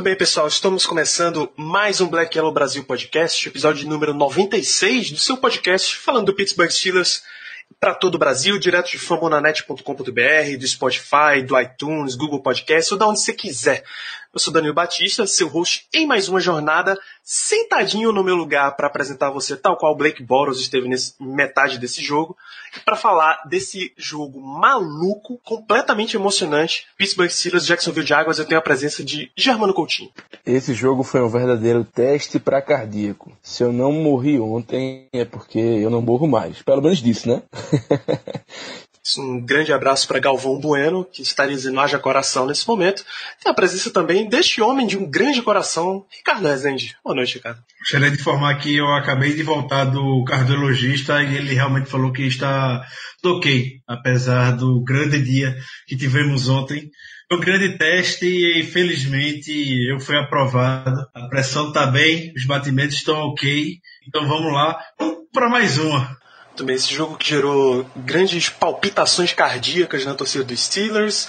Muito bem, pessoal, estamos começando mais um Black Yellow Brasil Podcast, episódio número 96 do seu podcast falando do Pittsburgh Steelers para todo o Brasil, direto de fambonanet.com.br, do Spotify, do iTunes, Google Podcast ou da onde você quiser. Eu sou Danilo Batista, seu host em mais uma jornada, sentadinho no meu lugar para apresentar você tal qual Blake Boros esteve nesse metade desse jogo, para falar desse jogo maluco, completamente emocionante, Pittsburgh Steelers Jacksonville Jaguars, eu tenho a presença de Germano Coutinho. Esse jogo foi um verdadeiro teste para cardíaco. Se eu não morri ontem é porque eu não morro mais. Pelo menos disso, né? Um grande abraço para Galvão Bueno, que está dizendo haja coração nesse momento. Tem a presença também deste homem de um grande coração, Ricardo Rezende. Boa noite, Ricardo. Gostaria de informar que eu acabei de voltar do cardiologista e ele realmente falou que está ok, apesar do grande dia que tivemos ontem. Foi um grande teste e felizmente eu fui aprovado. A pressão está bem, os batimentos estão ok. Então vamos lá, para mais uma. Também esse jogo que gerou grandes palpitações cardíacas na torcida dos Steelers.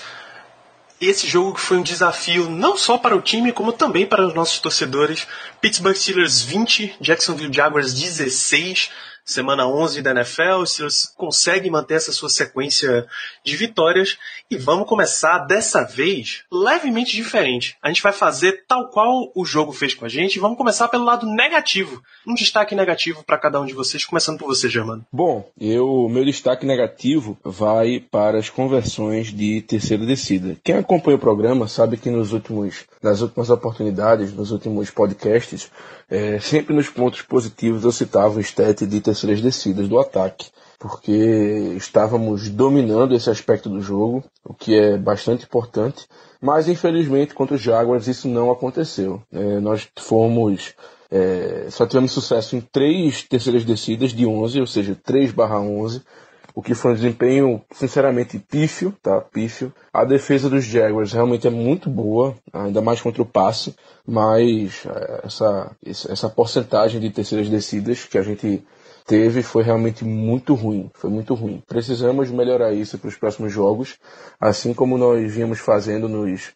Esse jogo que foi um desafio não só para o time, como também para os nossos torcedores. Pittsburgh Steelers 20, Jacksonville Jaguars 16. Semana 11 da NFL, os Steelers conseguem manter essa sua sequência de vitórias e vamos começar dessa vez levemente diferente. A gente vai fazer tal qual o jogo fez com a gente vamos começar pelo lado negativo. Um destaque negativo para cada um de vocês, começando por você, Germano. Bom, eu meu destaque negativo vai para as conversões de terceira descida. Quem acompanha o programa sabe que nos últimos, nas últimas oportunidades, nos últimos podcasts, é, sempre nos pontos positivos eu citava o stat de terceiras descidas do ataque, porque estávamos dominando esse aspecto do jogo, o que é bastante importante, mas infelizmente contra os Jaguars isso não aconteceu. É, nós fomos é, só tivemos sucesso em três terceiras descidas de 11, ou seja, 3 barra 11, o que foi um desempenho, sinceramente, pífio, tá? Pífio. A defesa dos Jaguars realmente é muito boa, ainda mais contra o passe, mas é, essa, essa porcentagem de terceiras descidas que a gente teve foi realmente muito ruim, foi muito ruim. Precisamos melhorar isso para os próximos jogos, assim como nós vínhamos fazendo nos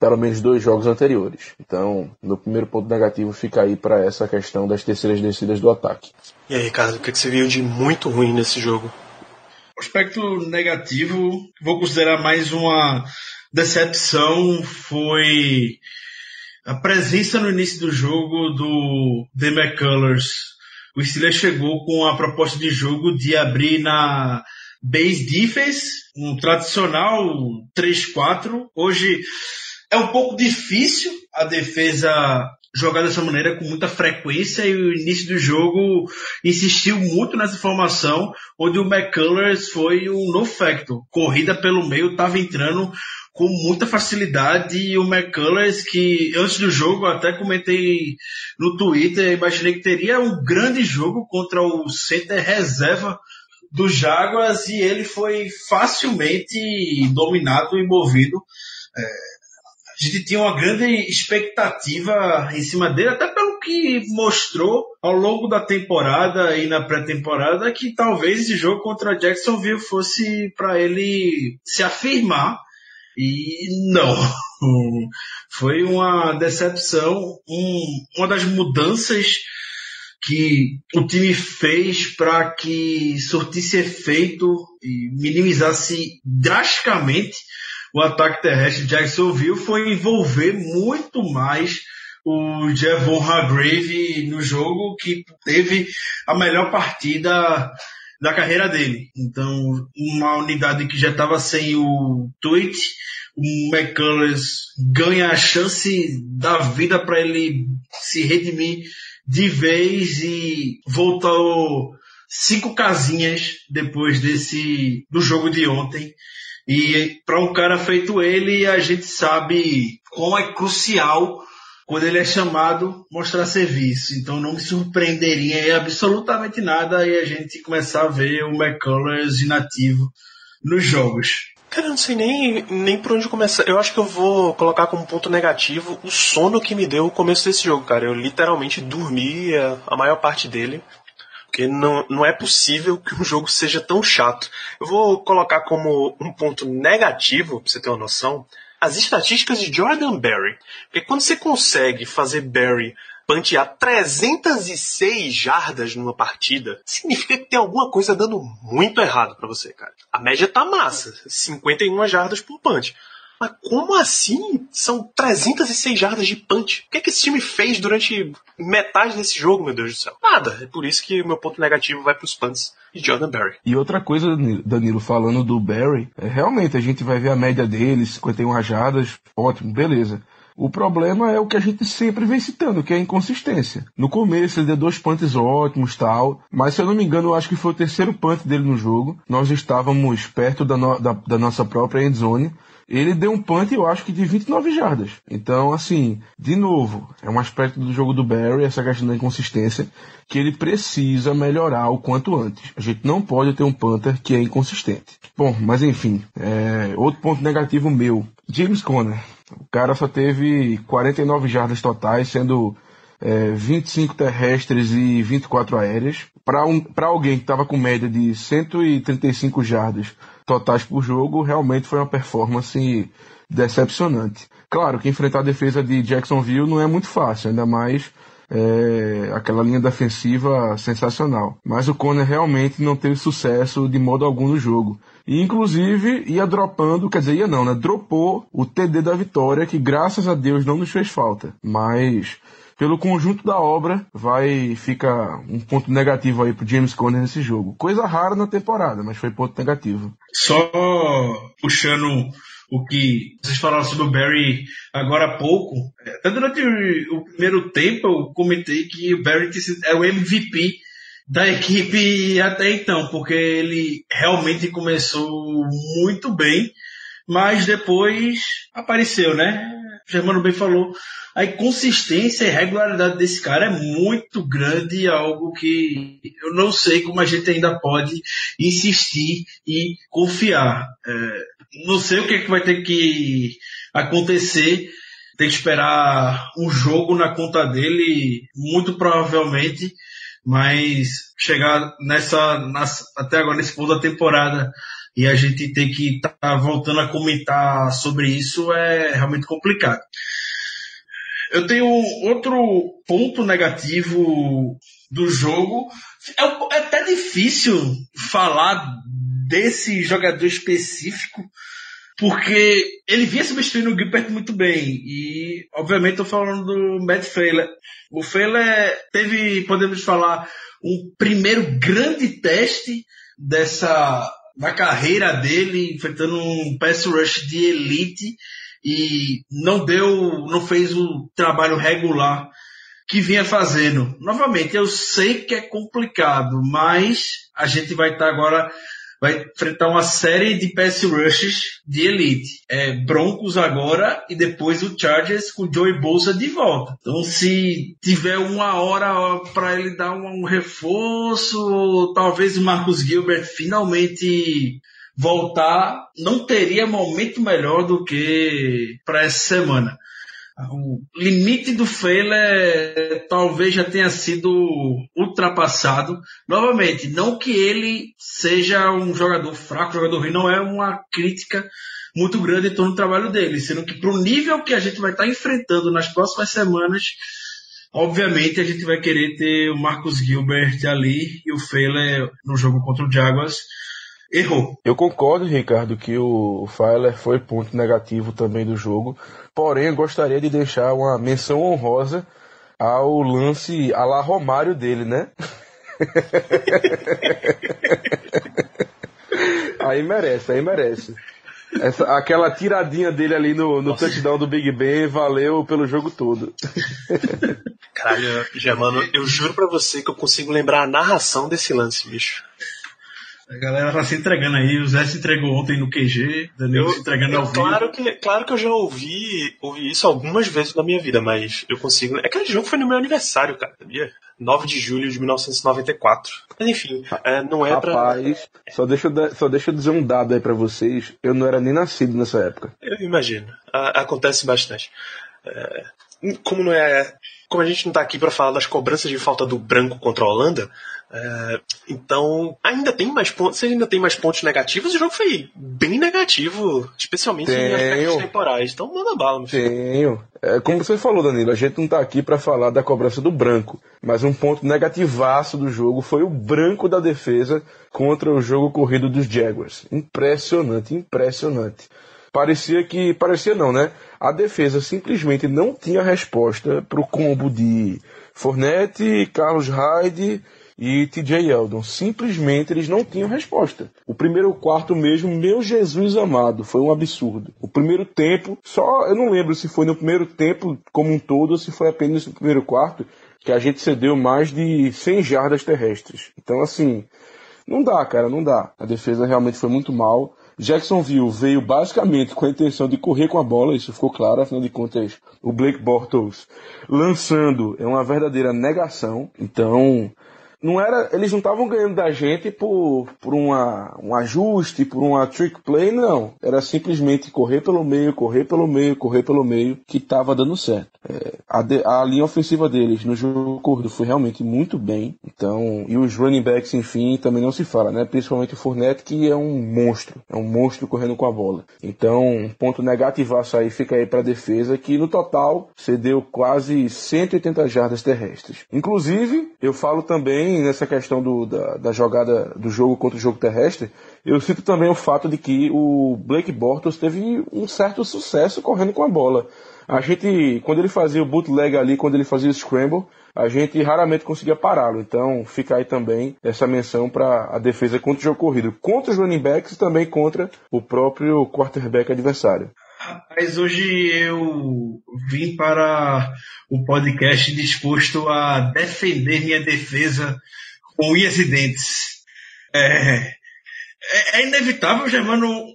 pelo menos dois jogos anteriores. Então, no primeiro ponto negativo fica aí para essa questão das terceiras descidas do ataque. E aí, Ricardo, o que você viu de muito ruim nesse jogo? aspecto negativo, vou considerar mais uma decepção, foi a presença no início do jogo do The McCullers. O Steelers chegou com a proposta de jogo de abrir na base defense, um tradicional 3-4. Hoje é um pouco difícil a defesa jogar dessa maneira com muita frequência e o início do jogo insistiu muito nessa formação, onde o McCullers foi um no factor. Corrida pelo meio estava entrando com muita facilidade e o McCullers que antes do jogo até comentei no Twitter, imaginei que teria um grande jogo contra o center reserva do Jaguars e ele foi facilmente dominado e movido. É, a gente tinha uma grande expectativa em cima dele, até pelo que mostrou ao longo da temporada e na pré-temporada, que talvez esse jogo contra Jacksonville fosse para ele se afirmar. E não. Foi uma decepção, um, uma das mudanças que o time fez para que surtisse efeito e minimizasse drasticamente o ataque terrestre de Jacksonville foi envolver muito mais o Javon Hargrave no jogo, que teve a melhor partida da carreira dele. Então, uma unidade que já estava sem o tweet, o McCullers ganha a chance da vida para ele se redimir de vez e voltou cinco casinhas depois desse do jogo de ontem e para um cara feito ele, a gente sabe como é crucial quando ele é chamado, mostrar serviço. Então não me surpreenderia absolutamente nada e a gente começar a ver o McCullers inativo nos jogos. Cara, eu não sei nem, nem por onde começar. Eu acho que eu vou colocar como ponto negativo o sono que me deu o começo desse jogo, cara. Eu literalmente dormi a, a maior parte dele. Porque não, não é possível que um jogo seja tão chato. Eu vou colocar como um ponto negativo, pra você ter uma noção, as estatísticas de Jordan Berry. Porque quando você consegue fazer Berry pantear 306 jardas numa partida, significa que tem alguma coisa dando muito errado para você, cara. A média tá massa, 51 jardas por punch. Mas como assim são 306 jardas de punch? O que, é que esse time fez durante metade desse jogo, meu Deus do céu? Nada. É por isso que o meu ponto negativo vai pros punts de Jordan Berry. E outra coisa, Danilo, falando do Barry, é, realmente a gente vai ver a média dele, 51 jardas, ótimo, beleza. O problema é o que a gente sempre vem citando, que é a inconsistência. No começo ele deu dois punts ótimos tal, mas se eu não me engano, eu acho que foi o terceiro punt dele no jogo. Nós estávamos perto da, no, da, da nossa própria endzone. Ele deu um punt, eu acho que de 29 jardas. Então, assim, de novo, é um aspecto do jogo do Barry, essa questão da inconsistência, que ele precisa melhorar o quanto antes. A gente não pode ter um punter que é inconsistente. Bom, mas enfim, é, outro ponto negativo meu. James Conner. O cara só teve 49 jardas totais, sendo é, 25 terrestres e 24 aéreas. Para um, alguém que estava com média de 135 jardas totais por jogo, realmente foi uma performance decepcionante. Claro que enfrentar a defesa de Jacksonville não é muito fácil, ainda mais é, aquela linha defensiva sensacional. Mas o Conner realmente não teve sucesso de modo algum no jogo. E inclusive ia dropando, quer dizer, ia não, né? Dropou o TD da vitória, que graças a Deus não nos fez falta. Mas pelo conjunto da obra, vai ficar um ponto negativo aí pro James Conner nesse jogo. Coisa rara na temporada, mas foi ponto negativo. Só puxando o que vocês falaram sobre o Barry agora há pouco, até durante o primeiro tempo eu comentei que o Barry é o MVP da equipe até então, porque ele realmente começou muito bem, mas depois apareceu, né? Germano bem falou, a inconsistência e regularidade desse cara é muito grande, algo que eu não sei como a gente ainda pode insistir e confiar. É, não sei o que, é que vai ter que acontecer. Tem que esperar um jogo na conta dele, muito provavelmente, mas chegar nessa, nessa até agora nesse ponto da temporada e a gente ter que estar tá voltando a comentar sobre isso é realmente complicado. Eu tenho outro ponto negativo do jogo. É, é até difícil falar desse jogador específico, porque ele vinha substituindo o Gilbert muito bem. E, obviamente, estou falando do Matt Feiler. O Feiler teve, podemos falar, um primeiro grande teste dessa na carreira dele, enfrentando um pass rush de elite e não deu, não fez o trabalho regular que vinha fazendo. Novamente, eu sei que é complicado, mas a gente vai estar agora vai enfrentar uma série de pass rushes de elite. É, Broncos agora e depois o Chargers com o Joey Bolsa de volta. Então se tiver uma hora para ele dar um reforço, talvez o Marcus Gilbert finalmente voltar, não teria momento melhor do que para essa semana. O limite do Feiler talvez já tenha sido ultrapassado. Novamente, não que ele seja um jogador fraco, jogador ruim, não é uma crítica muito grande em torno do trabalho dele, sendo que para o nível que a gente vai estar enfrentando nas próximas semanas, obviamente a gente vai querer ter o Marcos Gilbert ali e o Feiler no jogo contra o Jaguars errou. Eu concordo, Ricardo, que o Feiler foi ponto negativo também do jogo. Porém, eu gostaria de deixar uma menção honrosa ao lance a la Romário dele, né? aí merece, aí merece. Essa, aquela tiradinha dele ali no, no touchdown do Big Ben valeu pelo jogo todo. Caralho, Germano, eu juro pra você que eu consigo lembrar a narração desse lance, bicho. A galera tá se entregando aí, o Zé se entregou ontem no QG, Danilo Eu- se entregando eu- ao vivo. claro, que, claro que eu já ouvi, ouvi isso algumas vezes na minha vida, mas eu consigo. Aquele jogo foi no meu aniversário, cara, sabia? 9 de julho de 1994. Mas enfim, é, não é pra. Rapaz, só deixa, eu só deixa eu dizer um dado aí pra vocês. Eu não era nem nascido nessa época. Eu imagino. A- acontece bastante. É, como não é. Como a gente não tá aqui pra falar das cobranças de falta do branco contra a Holanda, é, então ainda tem mais pontos. Ainda tem mais pontos negativos, o jogo foi bem negativo, especialmente em Tenho. aspectos temporais. Então manda bala, meu filho. Tenho. É, como você falou, Danilo, a gente não tá aqui pra falar da cobrança do branco. Mas um ponto negativaço do jogo foi o branco da defesa contra o jogo corrido dos Jaguars. Impressionante, impressionante. Parecia que. Parecia não, né? A defesa simplesmente não tinha resposta pro combo de Fournette, Carlos Hyde e TJ Eldon. Simplesmente eles não tinham resposta. O primeiro quarto mesmo, meu Jesus amado, foi um absurdo. O primeiro tempo, só eu não lembro se foi no primeiro tempo como um todo ou se foi apenas no primeiro quarto que a gente cedeu mais de 100 jardas terrestres. Então assim, não dá, cara, não dá. A defesa realmente foi muito mal. Jacksonville veio basicamente com a intenção de correr com a bola, isso ficou claro, afinal de contas, o Blake Bortles lançando é uma verdadeira negação. Então, não era, eles não estavam ganhando da gente por, por uma, um ajuste, por uma trick play, não. Era simplesmente correr pelo meio, correr pelo meio, correr pelo meio, que estava dando certo. É, a, de- a linha ofensiva deles no jogo corrido foi realmente muito bem. Então, e os running backs, enfim, também não se fala, né? Principalmente o Fournette, que é um monstro. É um monstro correndo com a bola. Então, um ponto negativaço aí fica aí para a defesa, que no total cedeu quase 180 jardas terrestres. Inclusive, eu falo também nessa questão do, da, da jogada do jogo contra o jogo terrestre, eu cito também o fato de que o Blake Bortles teve um certo sucesso correndo com a bola. A gente, quando ele fazia o bootleg ali, quando ele fazia o scramble, a gente raramente conseguia pará-lo. Então fica aí também essa menção para a defesa contra o jogo corrido, contra os running backs e também contra o próprio quarterback adversário. Mas hoje eu vim para o podcast disposto a defender minha defesa com unhas e dentes. É, é, é inevitável, Germano,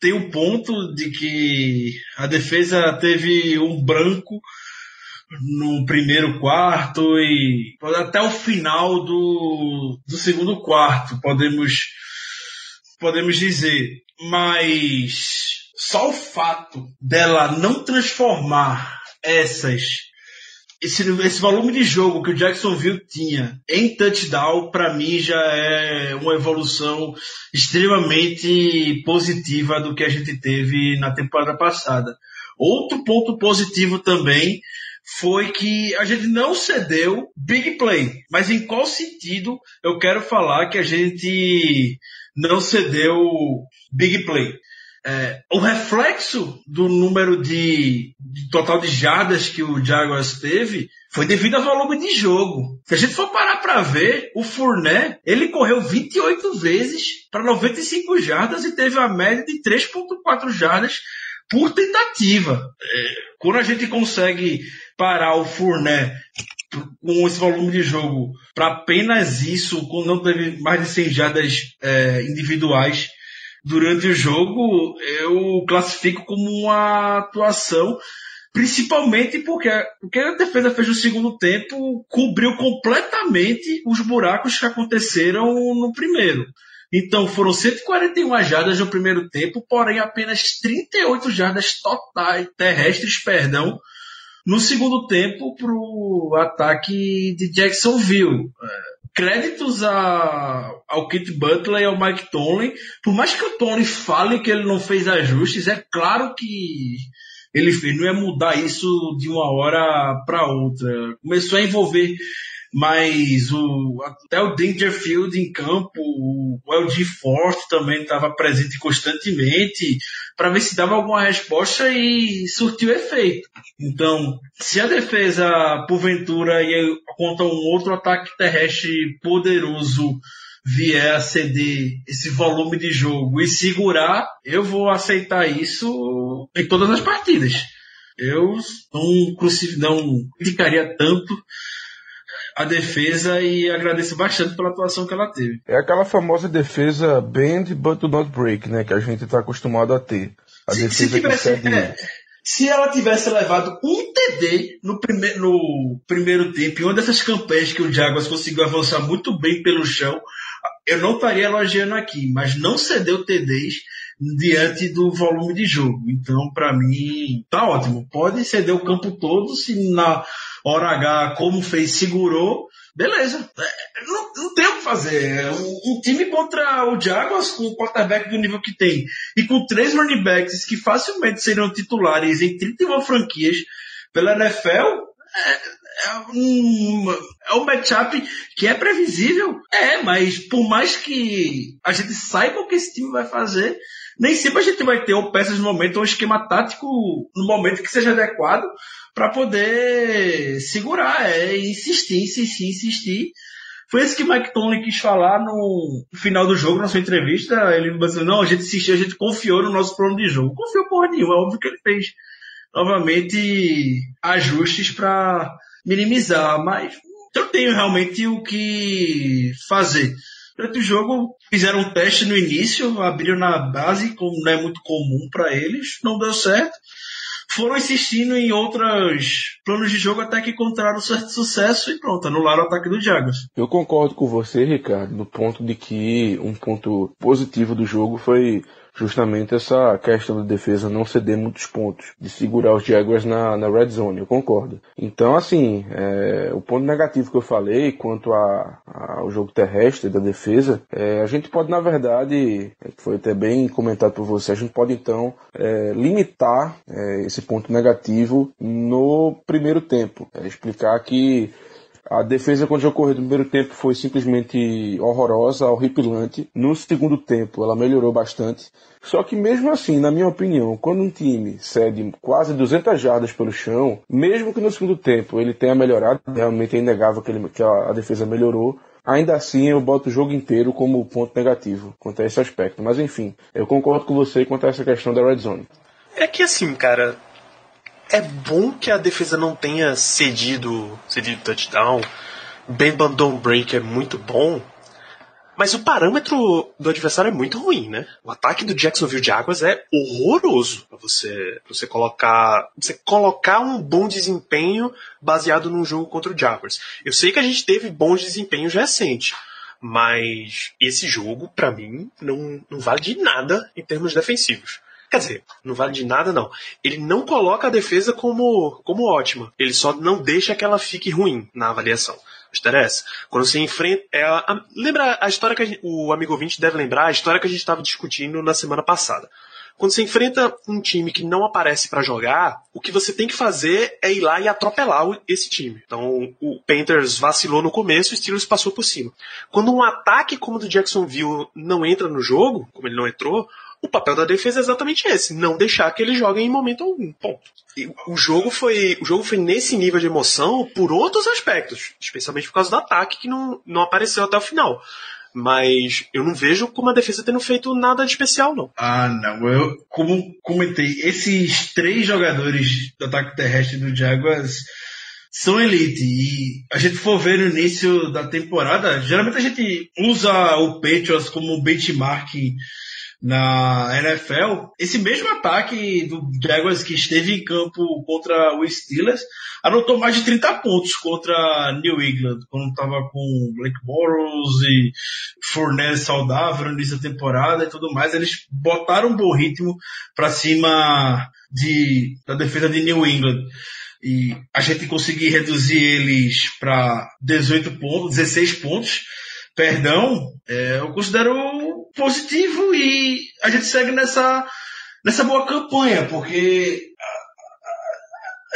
ter o ponto de que a defesa teve um branco no primeiro quarto e até o final do, do segundo quarto, podemos, podemos dizer. Mas só o fato dela não transformar essas esse, esse volume de jogo que o Jacksonville tinha em touchdown, para mim já é uma evolução extremamente positiva do que a gente teve na temporada passada. Outro ponto positivo também foi que a gente não cedeu big play. Mas em qual sentido eu quero falar que a gente não cedeu big play? É, o reflexo do número de, de total de jardas que o Jaguars teve foi devido ao volume de jogo. Se a gente for parar para ver, o Fournette, ele correu 28 vezes para 95 jardas e teve a média de 3.4 jardas por tentativa. É, quando a gente consegue parar o Fournette com esse volume de jogo para apenas isso, quando não teve mais de 100 jardas é, individuais durante o jogo, eu classifico como uma atuação, principalmente porque, porque a defesa fez no segundo tempo, cobriu completamente os buracos que aconteceram no primeiro. Então foram 141 jardas no primeiro tempo, porém apenas 38 jardas totais, terrestres, perdão, no segundo tempo para o ataque de Jacksonville. Créditos a, ao Kit Butler e ao Mike Tomlin. Por mais que o Tomlin fale que ele não fez ajustes, é claro que ele fez. Não ia mudar isso de uma hora para outra. Começou a envolver mais o, até o Dangerfield em campo, o LG Forte também estava presente constantemente para ver se dava alguma resposta e surtiu efeito. Então, se a defesa, porventura, ia contra um outro ataque terrestre poderoso vier a ceder esse volume de jogo e segurar, eu vou aceitar isso em todas as partidas. Eu não, não criticaria tanto a defesa e agradeço bastante pela atuação que ela teve. É aquela famosa defesa bend but do not break, né? Que a gente está acostumado a ter. A Se, defesa se tivesse, que é, se ela tivesse levado um TD no, prime, no primeiro tempo, em uma dessas campanhas que o Jaguars conseguiu avançar muito bem pelo chão, eu não estaria elogiando aqui, mas não cedeu TDs diante do volume de jogo. Então, para mim, tá ótimo. Pode ceder o campo todo, se na hora H, como fez, segurou, beleza. É, Não, não tem o que fazer. Um, um time contra o Jaguars com o quarterback do nível que tem e com três running backs que facilmente seriam titulares em 31 franquias pela NFL, é, é um, é um matchup que é previsível. É, mas por mais que a gente saiba o que esse time vai fazer, nem sempre a gente vai ter ou peças no momento ou um esquema tático no momento que seja adequado para poder segurar, é insistir, insistir, insistir. Foi isso que Mike Tomlin quis falar no final do jogo, na sua entrevista. Ele disse, não, a gente insistiu, a gente confiou no nosso plano de jogo. Confiou porra nenhuma, é óbvio que ele fez novamente ajustes para minimizar, mas eu tenho realmente o que fazer. Durante o jogo, fizeram um teste no início, abriram na base, como não é muito comum para eles, não deu certo. Foram insistindo em outros planos de jogo até que encontraram certo sucesso e pronto, anularam o ataque do Jaguars. Eu concordo com você, Ricardo, no ponto de que um ponto positivo do jogo foi justamente essa questão da defesa não ceder muitos pontos, de segurar os Jaguars na, na red zone, eu concordo. Então, assim, é, o ponto negativo que eu falei quanto a, a- ao jogo terrestre da defesa, é, a gente pode, na verdade, é, foi até bem comentado por você, a gente pode então é, limitar é, esse ponto negativo no primeiro tempo. É, explicar que a defesa quando ocorreu no primeiro tempo foi simplesmente horrorosa, horripilante. No segundo tempo ela melhorou bastante. Só que mesmo assim, na minha opinião, quando um time cede quase 200 jardas pelo chão, mesmo que no segundo tempo ele tenha melhorado, realmente é inegável que, ele- que a, a defesa melhorou, Ainda assim, eu boto o jogo inteiro como ponto negativo quanto a esse aspecto. Mas enfim, eu concordo com você quanto a essa questão da red zone. É que assim, cara, é bom que a defesa não tenha cedido, cedido touchdown. Ben Bandon Break é muito bom. Mas o parâmetro do adversário é muito ruim, né? O ataque do Jacksonville Jaguars é horroroso pra você, pra você colocar, você colocar um bom desempenho baseado num jogo contra o Jaguars. Eu sei que a gente teve bons desempenhos recentes, mas esse jogo, pra mim, não, não vale de nada em termos defensivos. Quer dizer, não vale de nada não. Ele não coloca a defesa como, como ótima. Ele só não deixa que ela fique ruim na avaliação. Interessa. Quando você enfrenta. É a- lembra a história que a gente- o amigo ouvinte deve lembrar, a história que a gente estava discutindo na semana passada. Quando você enfrenta um time que não aparece para jogar, o que você tem que fazer é ir lá e atropelar esse time. Então, o Panthers vacilou no começo, o Steelers passou por cima. Quando um ataque como o do Jacksonville não entra no jogo, como ele não entrou, o papel da defesa é exatamente esse, não deixar que eles joguem em momento algum. Ponto. E o jogo foi, o jogo foi nesse nível de emoção por outros aspectos, especialmente por causa do ataque que não, não apareceu até o final. Mas eu não vejo como a defesa tendo feito nada de especial, não. Ah, não. Eu, como comentei, esses três jogadores do ataque terrestre do Jaguars são elite. E a gente for ver no início da temporada, geralmente a gente usa o Patriots como benchmark na NFL. Esse mesmo ataque do Jaguars que esteve em campo contra o Steelers anotou mais de 30 pontos contra New England, quando estava com Blake Bortles e Fournette saudável no início da temporada e tudo mais. Eles botaram um bom ritmo para cima de, da defesa de New England. E a gente conseguir reduzir eles para 18 pontos, 16 pontos, perdão, é, eu considero positivo e a gente segue nessa, nessa boa campanha, porque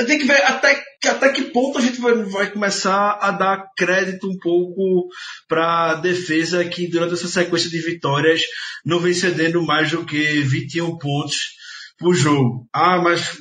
tem que ver até, até que ponto a gente vai, vai começar a dar crédito um pouco para a defesa que durante essa sequência de vitórias não vem cedendo mais do que 21 pontos pro jogo. Ah, mas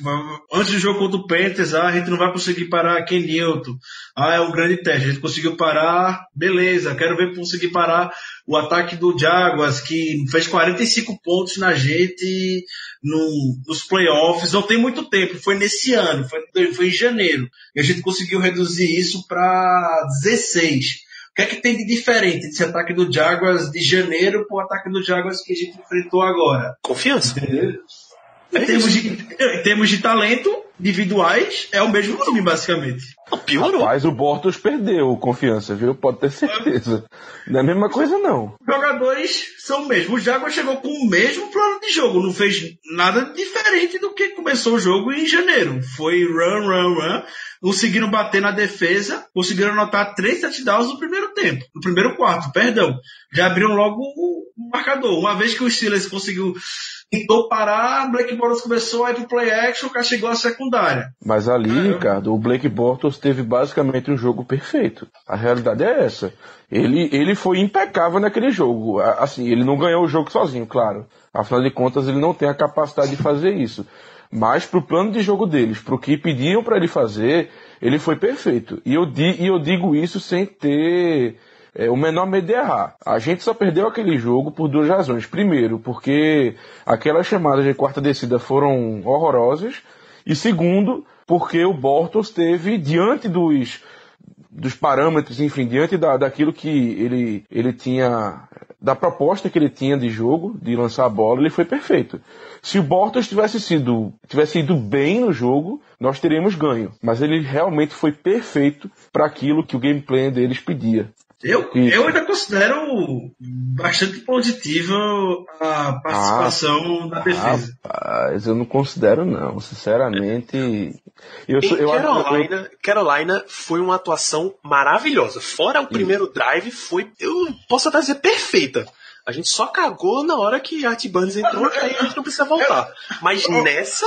antes do jogo contra o Panthers, ah, a gente não vai conseguir parar Ken Newton. Ah, é um grande teste. A gente conseguiu parar, beleza. Quero ver conseguir parar o ataque do Jaguars, que fez 45 pontos na gente no, nos playoffs. Não tem muito tempo, foi nesse ano, foi, foi em janeiro. E a gente conseguiu reduzir isso para 16. O que é que tem de diferente desse ataque do Jaguars de janeiro para o ataque do Jaguars que a gente enfrentou agora? Confiança. Entendeu? Em termos, de, em termos de talento individuais, é o mesmo time, basicamente. Não, piorou. Mas o Bortles perdeu confiança, viu? Pode ter certeza. Não é a mesma coisa, não. Os jogadores são o mesmo. O Jaguar chegou com o mesmo plano de jogo. Não fez nada diferente do que começou o jogo em janeiro. Foi run, run, run. Conseguiram bater na defesa. Conseguiram anotar três touchdowns no primeiro tempo. No primeiro quarto, perdão. Já abriram logo o marcador. Uma vez que o Steelers conseguiu tentou parar, Blake Bortles começou a ir pro play action, castigou a secundária. Mas ali, Ricardo, o Blake Bortles teve basicamente um jogo perfeito. A realidade é essa. Ele, ele foi impecável naquele jogo. Assim, ele não ganhou o jogo sozinho, claro. Afinal de contas, ele não tem a capacidade de fazer isso. Mas pro plano de jogo deles, pro que pediam para ele fazer, ele foi perfeito. E eu, di, e eu digo isso sem ter é, o menor medo de errar. A gente só perdeu aquele jogo por duas razões. Primeiro, porque aquelas chamadas de quarta descida foram horrorosas. E segundo, porque o Bortles teve, diante dos, dos parâmetros, enfim, diante da, daquilo que ele, ele tinha, da proposta que ele tinha de jogo, de lançar a bola, ele foi perfeito. Se o Bortles tivesse sido, tivesse ido bem no jogo, nós teríamos ganho. Mas ele realmente foi perfeito para aquilo que o gameplay deles pedia. Eu, eu ainda considero bastante positiva a participação ah, da defesa. Rapaz, eu não considero não, sinceramente. Eu, em eu, Carolina, eu... Carolina foi uma atuação maravilhosa. Fora o primeiro drive, foi, eu posso até dizer, perfeita. A gente só cagou na hora que Art Burns entrou, aí a gente não precisa voltar. Mas nessa,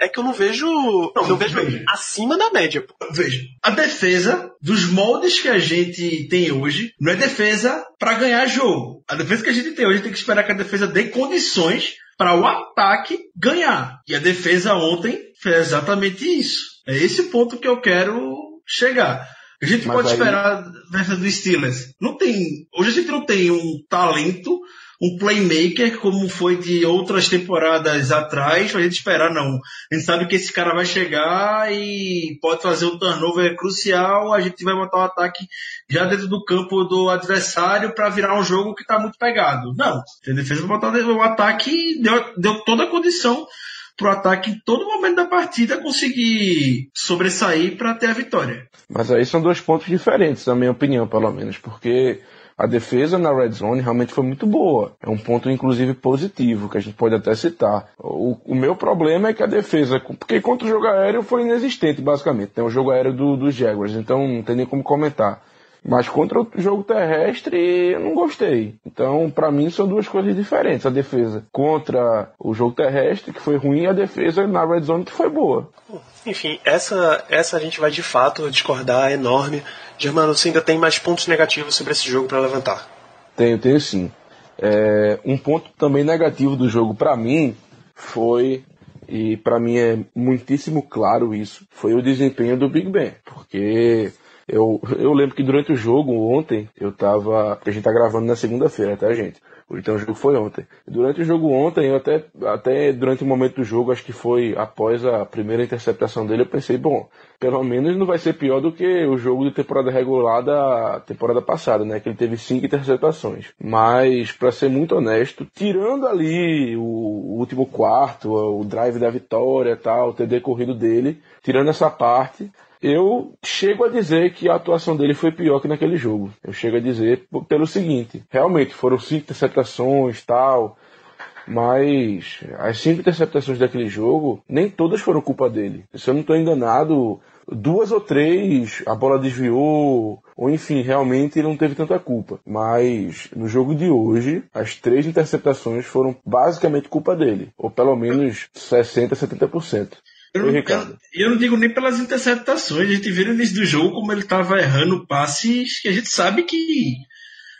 é que eu não vejo. Não, eu vejo veja. acima da média. Pô. Veja, a defesa dos moldes que a gente tem hoje não é defesa para ganhar jogo. A defesa que a gente tem hoje tem que esperar que a defesa dê condições para o ataque ganhar. E a defesa ontem fez exatamente isso. É esse ponto que eu quero chegar. A gente Mas pode aí... esperar dessa do Steelers. Não tem. Hoje a gente não tem um talento um playmaker como foi de outras temporadas atrás, pra gente esperar, não. A gente sabe que esse cara vai chegar e pode fazer um turnover crucial, a gente vai botar o um ataque já dentro do campo do adversário para virar um jogo que tá muito pegado. Não. A defesa vai botar o ataque deu, deu toda a condição pro ataque em todo momento da partida conseguir sobressair para ter a vitória. Mas aí são dois pontos diferentes, na minha opinião, pelo menos, porque a defesa na red zone realmente foi muito boa. É um ponto, inclusive, positivo, que a gente pode até citar. O, o meu problema é que a defesa, porque contra o jogo aéreo foi inexistente, basicamente. Tem o jogo aéreo do, dos Jaguars, então não tem nem como comentar. Mas contra o jogo terrestre, eu não gostei. Então, para mim, são duas coisas diferentes. A defesa contra o jogo terrestre, que foi ruim, e a defesa na red zone, que foi boa. Enfim, essa, essa a gente vai de fato discordar enorme. Germano, você ainda tem mais pontos negativos sobre esse jogo para levantar? Tenho, tenho sim. É, um ponto também negativo do jogo para mim foi, e para mim é muitíssimo claro isso, foi o desempenho do Big Ben. Porque eu, eu lembro que durante o jogo ontem, eu tava. A gente tá gravando na segunda-feira, tá, gente? Então o jogo foi ontem. Durante o jogo ontem, eu até, até durante o momento do jogo, acho que foi após a primeira interceptação dele, eu pensei, bom, pelo menos não vai ser pior do que o jogo de temporada regular da temporada passada, né? Que ele teve cinco interceptações. Mas, para ser muito honesto, tirando ali o, o último quarto, o drive da vitória tal, o TD corrido dele, tirando essa parte, eu chego a dizer que a atuação dele foi pior que naquele jogo. Eu chego a dizer pelo seguinte: realmente foram cinco interceptações tal, mas as cinco interceptações daquele jogo, nem todas foram culpa dele. Se eu não estou enganado, duas ou três a bola desviou, ou enfim, realmente ele não teve tanta culpa. Mas no jogo de hoje, as três interceptações foram basicamente culpa dele, ou pelo menos 60, 70%. Eu não, eu, eu não, digo nem pelas interceptações. A gente viu no início do jogo como ele estava errando passes que a gente sabe que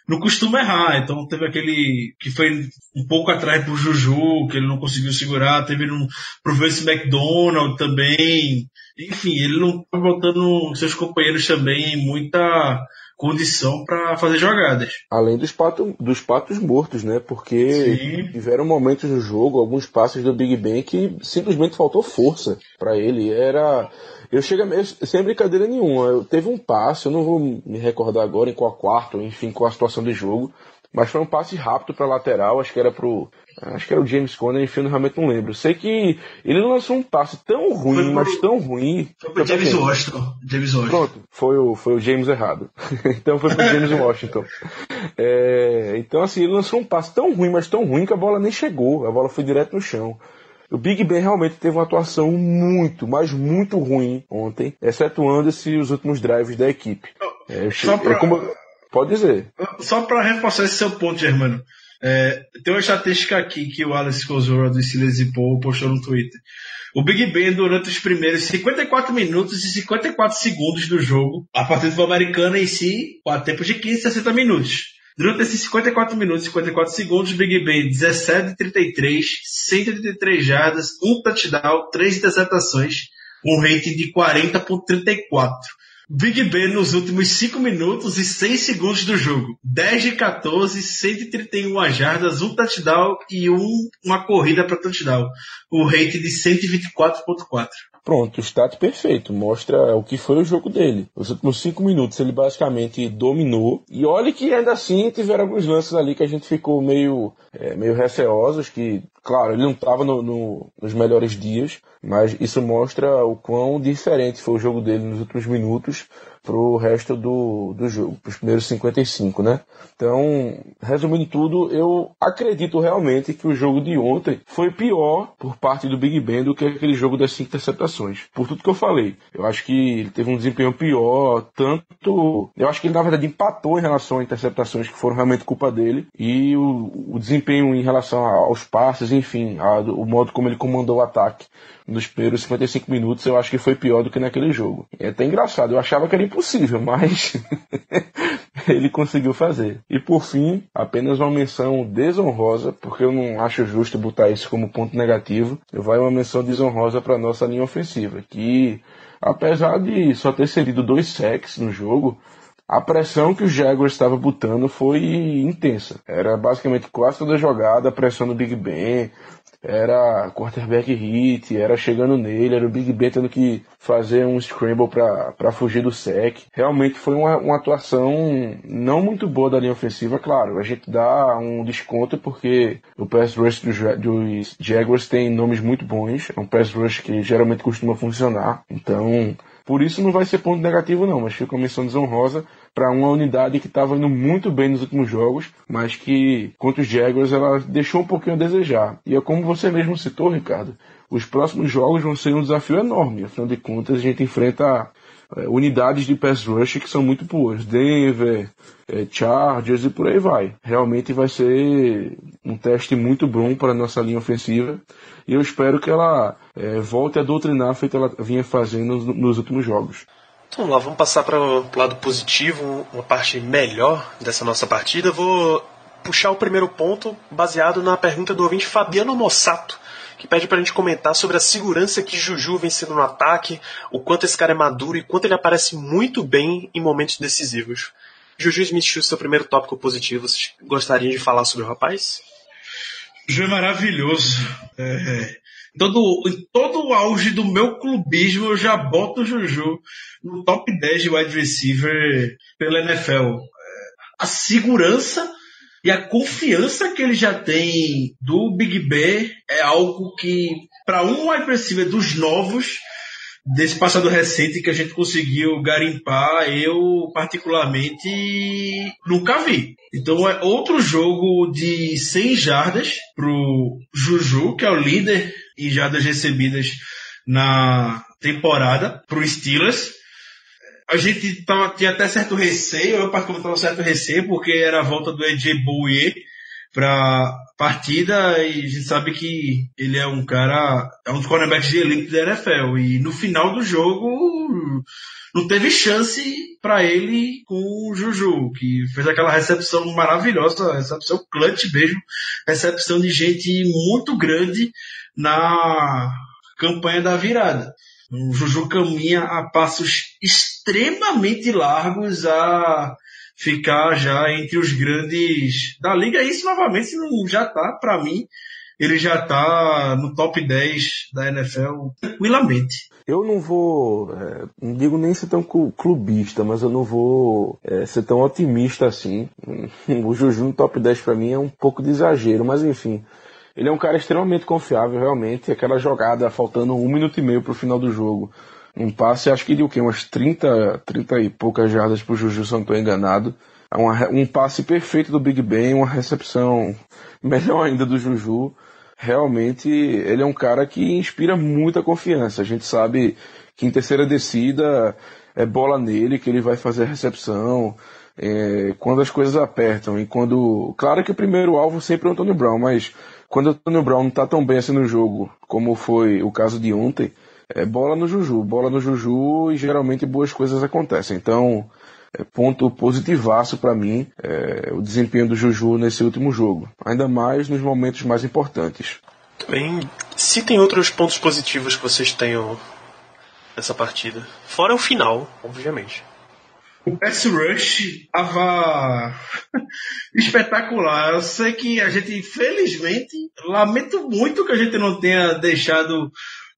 não costuma errar. Então teve aquele que foi um pouco atrás pro Juju, que ele não conseguiu segurar, teve no, pro Vince McDonald também. Enfim, ele não tá botando seus companheiros também em muita condição para fazer jogadas. Além dos, pato, dos patos mortos, né? Porque Sim. tiveram momentos no jogo, alguns passes do Big Ben que simplesmente faltou força para ele. Era. Eu chego a- eu- sem brincadeira nenhuma. Eu, teve um passe, eu não vou me recordar agora em qual quarto, enfim, qual a situação do jogo. Mas foi um passe rápido para lateral, acho que era pro. Acho que era o James Conner, enfim, eu realmente não lembro. Sei que ele lançou um passe tão ruim, pro- mas tão ruim. Foi pro James Washington. James Washington. Pronto, foi o, foi o James errado. então foi pro James Washington. É, então, assim, ele lançou um passe tão ruim, mas tão ruim que a bola nem chegou. A bola foi direto no chão. O Big Ben realmente teve uma atuação muito, mas muito ruim ontem, excetuando-se os últimos drives da equipe. É, Só pra- é como- Pode dizer. Só para reforçar esse seu ponto, Germano. É, tem uma estatística aqui que o Alex Kozora do Steelers e Paul postou no Twitter. O Big Ben, durante os primeiros 54 minutos e 54 segundos do jogo, a partida do americana em si, com a tempo de 15 a 60 minutos. Durante esses 54 minutos e 54 segundos, Big Ben 17 33, 133 jardas, um touchdown, três interceptações, um rating de 40.34. Big Ben nos últimos 5 minutos e 6 segundos do jogo. 10 de 14, 131 jardas, um touchdown e um, uma corrida para touchdown. O rate de 124.4. Pronto, o stat perfeito. Mostra o que foi o jogo dele. Os últimos cinco minutos ele basicamente dominou. E olha que ainda assim tiveram alguns lances ali que a gente ficou meio, é, meio receosos. Que, claro, ele não estava no, no- nos melhores dias. Mas isso mostra o quão diferente foi o jogo dele nos últimos minutos pro resto do, do jogo, pros primeiros 55, né? Então, resumindo tudo, eu acredito realmente que o jogo de ontem foi pior por parte do Big Ben do que aquele jogo das cinco interceptações. Por tudo que eu falei. Eu acho que ele teve um desempenho pior, tanto. Eu acho que ele, na verdade, empatou em relação a interceptações que foram realmente culpa dele. E o, o desempenho em relação aos passes, enfim, a- o modo como ele comandou o ataque nos primeiros 55 minutos, eu acho que foi pior do que naquele jogo. É até engraçado, eu achava que era impossível, mas ele conseguiu fazer. E por fim, apenas uma menção desonrosa, porque eu não acho justo botar isso como ponto negativo. Vai uma menção desonrosa para nossa linha ofensiva, que apesar de só ter cedido dois sacks no jogo, a pressão que o Jaguars estava botando foi intensa. Era basicamente quase toda jogada, pressão do Big Ben, era quarterback hit, era chegando nele, era o Big Ben tendo que fazer um scramble para fugir do sec. Realmente foi uma, uma atuação não muito boa da linha ofensiva, claro. A gente dá um desconto porque o pass rush dos, dos Jaguars tem nomes muito bons. É um pass rush que geralmente costuma funcionar. Então, por isso não vai ser ponto negativo não, mas fica uma menção desonrosa para uma unidade que estava indo muito bem nos últimos jogos, mas que contra os Jaguars ela deixou um pouquinho a desejar. E é como você mesmo citou, Ricardo, os próximos jogos vão ser um desafio enorme. Afinal de contas, a gente enfrenta é, unidades de pass rush que são muito boas. Denver, é, Chargers e por aí vai. Realmente vai ser um teste muito bom para a nossa linha ofensiva. E eu espero que ela é, volte a doutrinar feito ela vinha fazendo nos, nos últimos jogos. Então vamos lá, vamos passar para o lado positivo, uma parte melhor dessa nossa partida. Vou puxar o primeiro ponto baseado na pergunta do ouvinte Fabiano Mossato, que pede para a gente comentar sobre a segurança que Juju vem sendo no ataque, o quanto esse cara é maduro e quanto ele aparece muito bem em momentos decisivos. Juju Smith, seu primeiro tópico positivo, vocês gostariam de falar sobre o rapaz? Ju é maravilhoso. É, todo, em todo o auge do meu clubismo, eu já boto o Juju no top 10 de wide receiver pela NFL. A segurança e a confiança que ele já tem do Big Ben é algo que, para um wide receiver dos novos, desse passado recente que a gente conseguiu garimpar, eu particularmente nunca vi. Então é outro jogo de 100 jardas pro Juju, que é o líder em jardas recebidas na temporada, pro Steelers. A gente tava, tinha até certo receio, eu particularmente tava certo receio, porque era a volta do EJ Bouye, para partida e a gente sabe que ele é um cara, é um dos cornerbacks de elite da NFL e no final do jogo não teve chance para ele com o Juju, que fez aquela recepção maravilhosa, recepção clutch mesmo, recepção de gente muito grande na campanha da virada. O Juju caminha a passos extremamente largos a ficar já entre os grandes da liga. Isso novamente não já tá para mim ele já tá no top 10 da NFL tranquilamente. Eu não vou, é, não digo nem ser tão clubista, mas eu não vou é, ser tão otimista assim. O Juju no top 10 para mim é um pouco de exagero, mas enfim. Ele é um cara extremamente confiável, realmente. Aquela jogada faltando um minuto e meio pro final do jogo. Um passe, acho que de o quê? Umas 30, 30 e poucas jardas pro Juju, se eu não tô enganado. um passe perfeito do Big Ben, uma recepção melhor ainda do Juju realmente ele é um cara que inspira muita confiança. A gente sabe que em terceira descida é bola nele, que ele vai fazer a recepção. É, quando as coisas apertam e quando. Claro que o primeiro alvo sempre é o Antônio Brown, mas quando o Antônio Brown não está tão bem assim no jogo, como foi o caso de ontem, é bola no Juju, bola no Juju e geralmente boas coisas acontecem. Então, é, ponto positivaço para mim é, o desempenho do Juju nesse último jogo, ainda mais nos momentos mais importantes. Bem, se tem outros pontos positivos que vocês tenham nessa partida, fora o final, obviamente. O pass rush estava espetacular. Eu sei que a gente, infelizmente, lamento muito que a gente não tenha deixado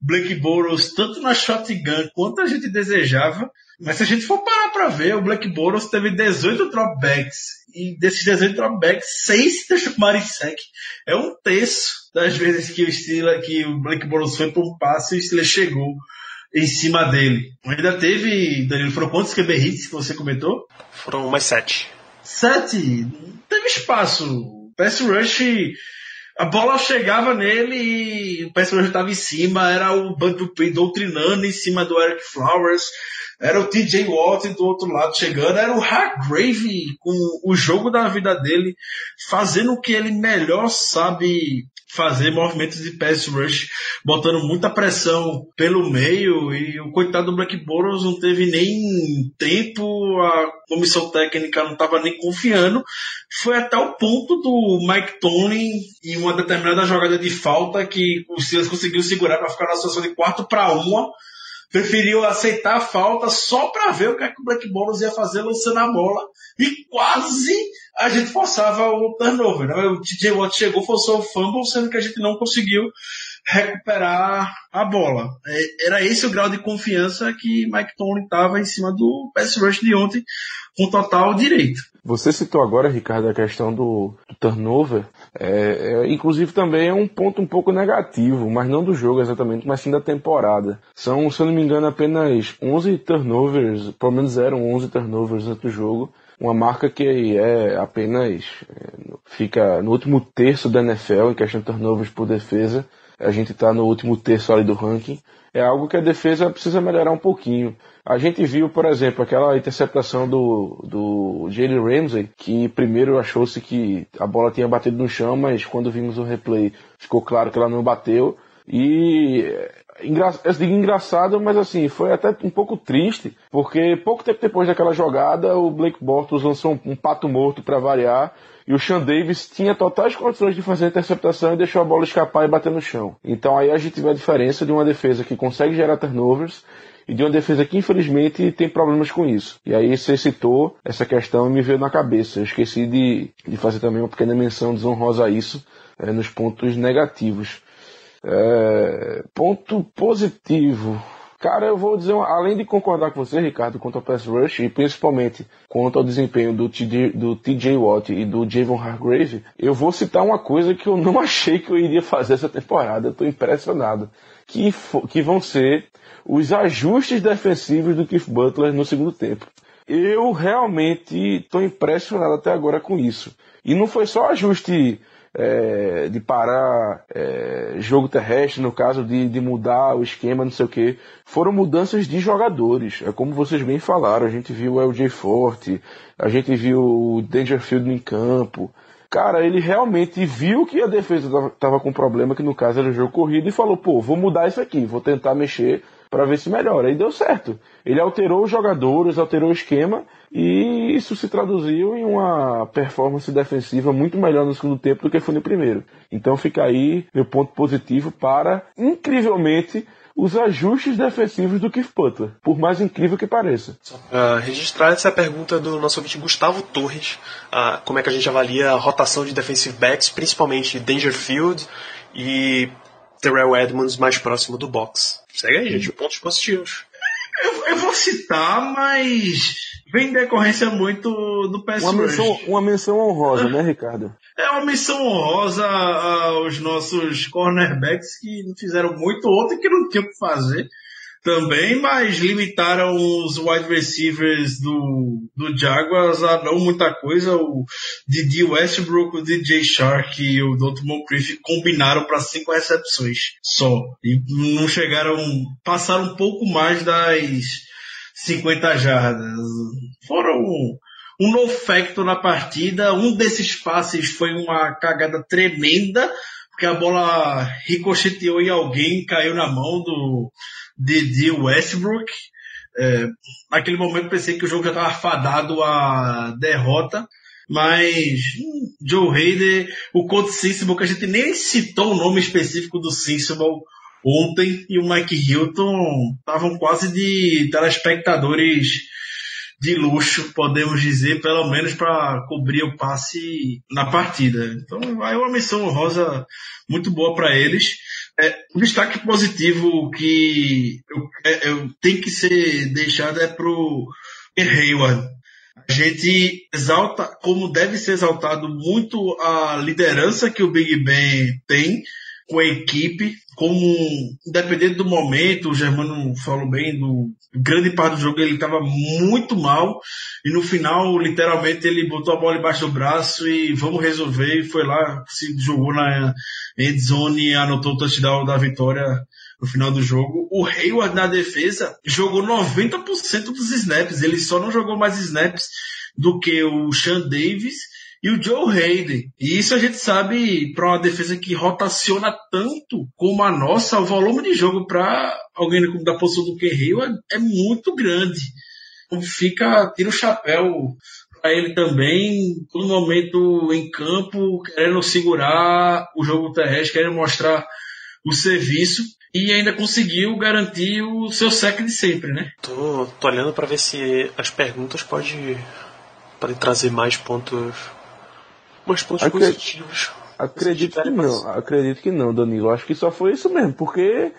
Blake Boros tanto na shotgun quanto a gente desejava. Mas se a gente for parar pra ver, o Black Boros teve 18 dropbacks. E desses 18 dropbacks, 6 transformaram em sec. É um terço das vezes que o Steelers, que o Black Boros foi para um passe e o Steelers chegou em cima dele. Ainda teve, Danilo, foram quantos QB hits que você comentou? Foram mais 7. 7? Teve espaço. Pass rush a bola chegava nele e o rush estava em cima, era o Bud doutrinando em cima do Eric Flowers era o TJ Watt do outro lado chegando, era o Hargrave com o jogo da vida dele, fazendo o que ele melhor sabe fazer, movimentos de pass rush, botando muita pressão pelo meio, e o coitado do Black Boros não teve nem tempo, a comissão técnica não estava nem confiando, foi até o ponto do Mike Tony, em uma determinada jogada de falta, que o Silas conseguiu segurar para ficar na situação de 4 para 1, preferiu aceitar a falta só para ver o que, é que o Black Bolos ia fazer lançando a bola e quase a gente forçava o turnover. Né? O TJ Watt chegou, forçou o fumble, sendo que a gente não conseguiu recuperar a bola. É, era esse o grau de confiança que Mike Tony estava em cima do pass rush de ontem, com total direito. Você citou agora, Ricardo, a questão do, do turnover. É, é, inclusive também é um ponto um pouco negativo, mas não do jogo exatamente, mas sim da temporada. São, se eu não me engano, apenas 11 turnovers, pelo menos eram 11 turnovers antes do jogo. Uma marca que é apenas fica no último terço da NFL em questão de turnovers por defesa. A gente está no último terço ali do ranking. É algo que a defesa precisa melhorar um pouquinho. A gente viu, por exemplo, aquela interceptação do, do Jalen Ramsey, que primeiro achou-se que a bola tinha batido no chão, mas quando vimos o replay ficou claro que ela não bateu. E engra... eu digo engraçado, mas assim, foi até um pouco triste, porque pouco tempo depois daquela jogada, o Blake Bortles lançou um, um pato morto para variar, e o Sean Davis tinha totais condições de fazer a interceptação e deixou a bola escapar e bater no chão. Então aí a gente vê a diferença de uma defesa que consegue gerar turnovers e de uma defesa que infelizmente tem problemas com isso. E aí você citou essa questão e me veio na cabeça. Eu esqueci de, de fazer também uma pequena menção desonrosa a isso é, nos pontos negativos. É, ponto positivo. Cara, eu vou dizer, além de concordar com você, Ricardo, quanto ao pass rush e principalmente quanto ao desempenho do TJ, do TJ Watt e do Javon Hargrave, eu vou citar uma coisa que eu não achei que eu iria fazer essa temporada. Eu tô impressionado. Que, que vão ser os ajustes defensivos do Keith Butler no segundo tempo. Eu realmente estou impressionado até agora com isso. E não foi só ajuste é, de parar é, jogo terrestre, no caso de, de mudar o esquema, não sei o que. Foram mudanças de jogadores. É como vocês bem falaram, a gente viu o LJ Forte, a gente viu o Dangerfield em campo. cara, ele realmente viu que a defesa tava, tava com problema, que no caso era o jogo corrido, e falou, pô, vou mudar isso aqui, vou tentar mexer para ver se melhora. E deu certo. Ele alterou os jogadores, alterou o esquema, e isso se traduziu em uma performance defensiva muito melhor no segundo tempo do que foi no primeiro. Então fica aí meu ponto positivo para, incrivelmente, os ajustes defensivos do Keith Butler, por mais incrível que pareça. Registrar essa pergunta do nosso ouvinte Gustavo Torres, como é que a gente avalia a rotação de defensive backs, principalmente Dangerfield e Terrell Edmonds mais próximo do box. Segue aí, gente, pontos positivos. Eu, eu vou citar, mas vem em decorrência muito do pass uma menção, uma menção honrosa, né, Ricardo? É uma menção honrosa aos nossos cornerbacks que fizeram muito ontem que não tinham o que fazer também, mas limitaram os wide receivers do, do Jaguars a não muita coisa. O Didi Westbrook, o DJ Shark e o Dr. Moncrief combinaram para cinco recepções só. E não chegaram, passaram um pouco mais das 50 jardas. Foram um no facto na partida. Um desses passes foi uma cagada tremenda, porque a bola ricocheteou em alguém, caiu na mão do Didi Westbrook. É, naquele momento pensei que o jogo já estava fadado à derrota, mas hum, Joe Hayden, o Coach Sensible, que a gente nem citou o nome específico do Sensible ontem, e o Mike Hilton estavam quase de telespectadores de luxo, podemos dizer, pelo menos para cobrir o passe na partida. Então, é uma missão rosa muito boa para eles. É, um destaque positivo que eu, é, eu, tem que ser deixado é pro Hayward. A gente exalta, como deve ser exaltado, muito a liderança que o Big Ben tem com a equipe, como, independente do momento, o Germano falou bem, do grande parte do jogo ele estava muito mal, e no final, literalmente, ele botou a bola embaixo do braço e vamos resolver, e foi lá, se jogou na endzone e anotou o touchdown da vitória no final do jogo. O Hayward na defesa jogou 90% dos snaps, ele só não jogou mais snaps do que o Sean Davis, e o Joe Hayden. E isso a gente sabe para uma defesa que rotaciona tanto como a nossa, o volume de jogo para alguém da posição do Kerry é, é muito grande. Então fica, tira o chapéu para ele também, todo momento em campo, querendo segurar o jogo terrestre, querendo mostrar o serviço e ainda conseguiu garantir o seu sec de sempre, né? Tô, tô olhando para ver se as perguntas pode, podem trazer mais pontos mas pontos Acre... positivos. Acredito que não, acredito que não, Danilo. Acho que só foi isso mesmo, porque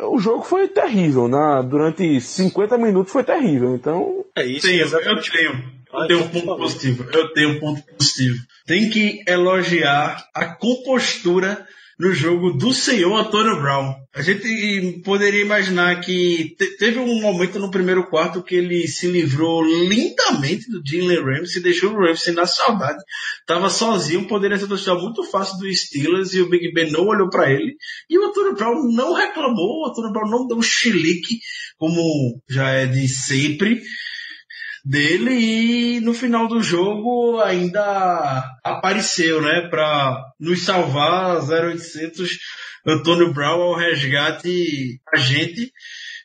o jogo foi terrível. Na, durante 50 minutos foi terrível. Então. É isso. Sim, eu tenho. Eu tenho um ponto positivo. Eu tenho um ponto positivo. Tem que elogiar a compostura no jogo do senhor Antônio Brown. A gente poderia imaginar que teve um momento no primeiro quarto que ele se livrou lindamente do Jalen Ramsey, deixou o Ramsey na saudade. Tava sozinho, poderia ser torcida muito fácil do Steelers e o Big Ben não olhou para ele. E o Antônio Brown não reclamou, o Antônio Brown não deu um chilique, como já é de sempre dele e no final do jogo ainda apareceu, né, para nos salvar 0800 Antônio Brown ao resgate a gente.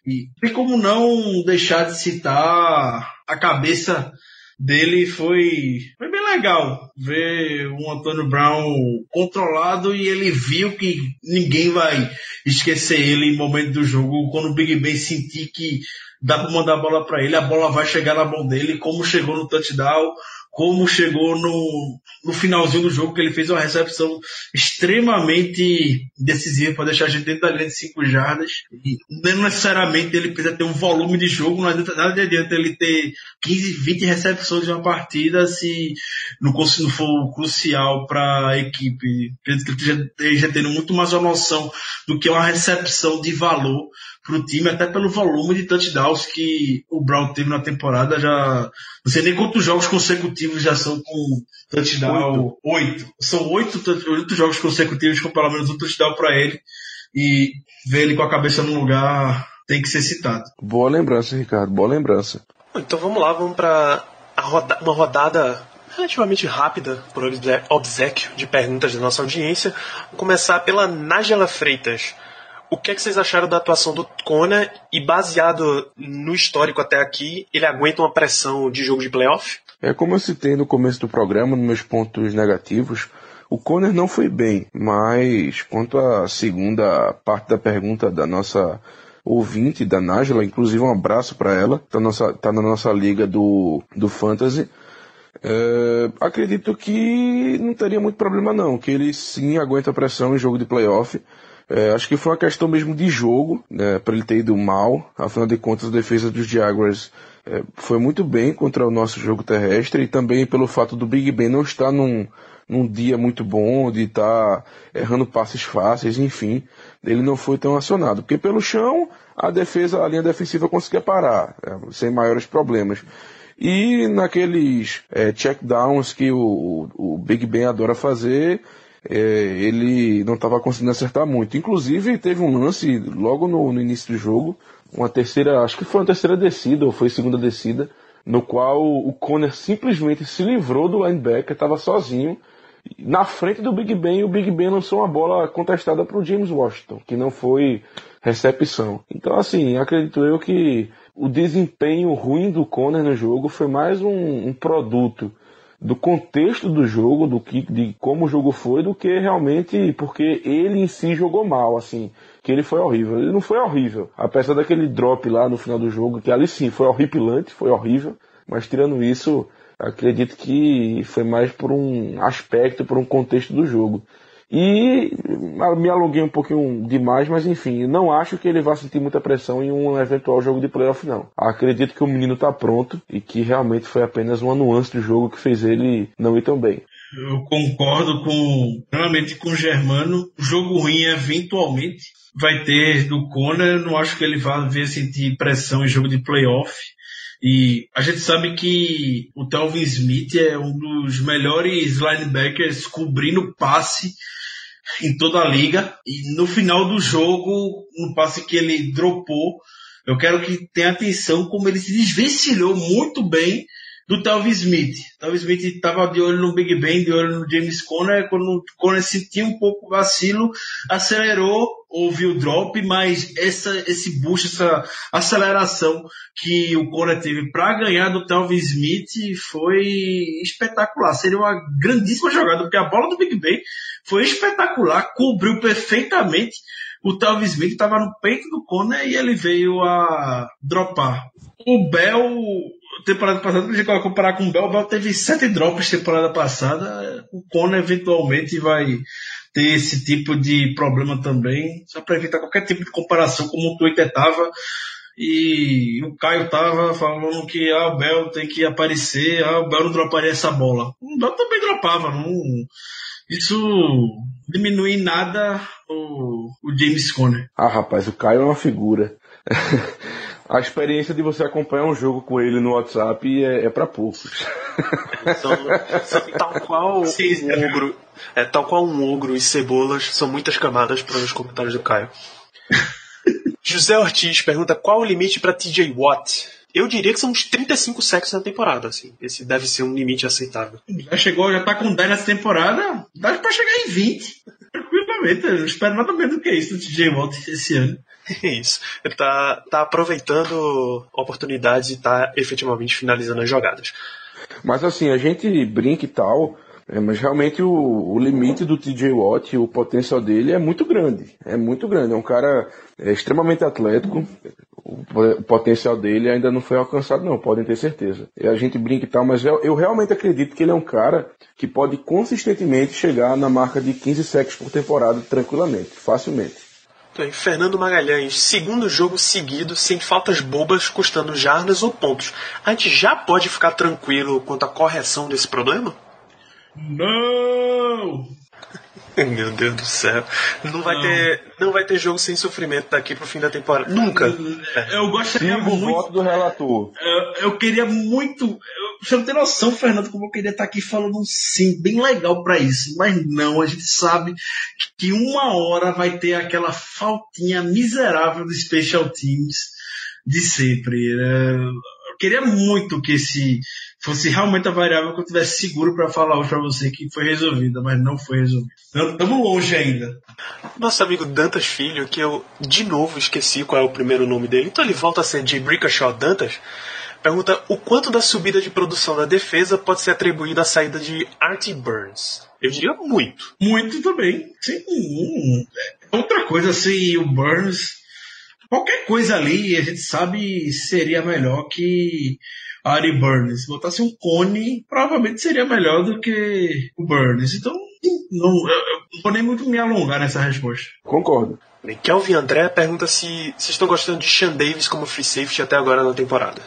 E tem como não deixar de citar a cabeça dele foi, foi bem legal ver o Antônio Brown controlado e ele viu que ninguém vai esquecer ele em momento do jogo. Quando o Big Ben sentir que dá para mandar a bola para ele, a bola vai chegar na mão dele, como chegou no touchdown, como chegou no, no finalzinho do jogo, que ele fez uma recepção extremamente decisiva para deixar a gente dentro da linha de 5 jardas. E não necessariamente ele precisa ter um volume de jogo, não adianta, nada adianta ele ter 15, 20 recepções em uma partida se não, não for crucial para a equipe. Acredito que ele esteja tendo muito mais uma noção do que uma recepção de valor para o time, até pelo volume de touchdowns que o Brown teve na temporada. Já não sei nem quantos jogos consecutivos já são com touchdown. Oito. São oito, oito jogos consecutivos com pelo menos um touchdown para ele. E ver ele com a cabeça no lugar tem que ser citado. Boa lembrança, Ricardo. Boa lembrança. Então vamos lá, vamos para roda uma rodada relativamente rápida, por obsequio de perguntas da nossa audiência. Vou começar pela Nájela Freitas. O que, é que vocês acharam da atuação do Kona e baseado no histórico até aqui, ele aguenta uma pressão de jogo de playoff? É como eu citei no começo do programa, nos meus pontos negativos, o Conner não foi bem, mas quanto à segunda parte da pergunta da nossa ouvinte, da Nájila, inclusive um abraço para ela, tá, nossa, tá na nossa liga do, do Fantasy, é, acredito que não teria muito problema não, que ele sim aguenta pressão em jogo de playoff. É, acho que foi uma questão mesmo de jogo, né, para ele ter ido mal. Afinal de contas, a defesa dos Jaguars é, foi muito bem contra o nosso jogo terrestre e também pelo fato do Big Ben não estar num, num dia muito bom, de estar errando passes fáceis, enfim, ele não foi tão acionado. Porque pelo chão, a defesa, a linha defensiva conseguia parar, é, sem maiores problemas. E naqueles é, checkdowns que o, o, Big Ben adora fazer, é, ele não estava conseguindo acertar muito. Inclusive, teve um lance logo no, no, início do jogo, uma terceira, acho que foi uma terceira descida, ou foi segunda descida, no qual o Conner simplesmente se livrou do linebacker, estava sozinho, na frente do Big Ben, e o Big Ben lançou uma bola contestada para o James Washington, que não foi recepção. Então, assim, acredito eu que o desempenho ruim do Conner no jogo foi mais um, um produto do contexto do jogo, do que, de como o jogo foi, do que realmente porque ele em si jogou mal, assim, que ele foi horrível. Ele não foi horrível, apesar daquele drop lá no final do jogo, que ali sim foi horripilante, foi horrível, mas tirando isso, acredito que foi mais por um aspecto, por um contexto do jogo. E me alonguei um pouquinho demais, mas enfim, não acho que ele vá sentir muita pressão em um eventual jogo de playoff, não. Acredito que o menino está pronto e que realmente foi apenas uma nuance do jogo que fez ele não ir tão bem. Eu concordo com realmente com o Germano. O jogo ruim eventualmente vai ter do Conor. Não acho que ele vá ver sentir pressão em jogo de playoff. E a gente sabe que o Telvin Smith é um dos melhores linebackers cobrindo passe em toda a liga. E no final do jogo, no passe que ele dropou, eu quero que tenha atenção como ele se desvencilhou muito bem do Talvin Smith. Talvin Smith estava de olho no Big Ben, de olho no James Conner, quando o Conner sentiu um pouco vacilo, acelerou, houve o drop, mas essa, esse boost, essa aceleração que o Conner teve para ganhar do Talvin Smith foi espetacular. Seria uma grandíssima jogada, porque a bola do Big Ben foi espetacular, cobriu perfeitamente. O Talvin Smith estava no peito do Conner e ele veio a dropar. O Bell temporada passada, se comparar com o Bell, o Bell teve sete drops temporada passada. O Conor eventualmente vai ter esse tipo de problema também, só para evitar qualquer tipo de comparação, como o Twitter tava. E o Caio tava falando que ah, o Bell tem que aparecer, ah, o Bell não droparia essa bola. O Bell também dropava, não. Isso diminui em nada o, o James Conner. Ah, rapaz, o Caio é uma figura. a experiência de você acompanhar um jogo com ele no WhatsApp é, é para poucos. São, são, tal qual Sim, um ogro, é, tal qual um ogro e cebolas, são muitas camadas para os comentários do Caio. José Ortiz pergunta qual o limite para TJ Watt. Eu diria que são uns 35 sexos na temporada, assim. Esse deve ser um limite aceitável. Já chegou, já tá com 10 nessa temporada, dá pra chegar em 20. Tranquilamente, eu não espero nada menos do que isso do TJ Watt esse ano. É isso. Ele tá, tá aproveitando oportunidades e tá efetivamente finalizando as jogadas. Mas assim, a gente brinca e tal, é, mas realmente o, o, limite do TJ Watt, o potencial dele é muito grande. É muito grande. É um cara é, extremamente atlético. O, o, potencial dele ainda não foi alcançado, não, podem ter certeza. A gente brinca e tal, mas eu, eu, realmente acredito que ele é um cara que pode consistentemente chegar na marca de 15 sacks por temporada tranquilamente, facilmente. Fernando Magalhães, segundo jogo seguido, sem faltas bobas, custando jardas ou pontos. A gente já pode ficar tranquilo quanto à correção desse problema? Não! Meu Deus do céu. Não vai, ter, não vai ter jogo sem sofrimento daqui pro fim da temporada. Nunca. Eu gostaria Sigo muito. o voto do relator. Eu, eu queria muito. Você não tem noção, Fernando, como eu queria estar aqui falando um sim bem legal para isso. Mas não, a gente sabe que uma hora vai ter aquela faltinha miserável do Special Teams de sempre. É, eu queria muito que esse fosse realmente a variável que eu tivesse seguro para falar hoje para você que foi resolvida, mas não foi resolvida. Estamos longe ainda. Nosso amigo Dantas Filho, que eu de novo esqueci qual é o primeiro nome dele, então ele volta a ser de Brickashaw Dantas, pergunta o quanto da subida de produção da defesa pode ser atribuído à saída de Artie Burns. Eu diria muito. Muito também. Sim. Outra coisa, assim, o Burns, qualquer coisa ali, a gente sabe seria melhor que Ari Burns. Se botasse um cone, provavelmente seria melhor do que o Burns. Então, não, eu, não vou nem muito me alongar nessa resposta. Concordo. Kelvin André pergunta se vocês estão gostando de Sean Davis como free safety até agora na temporada.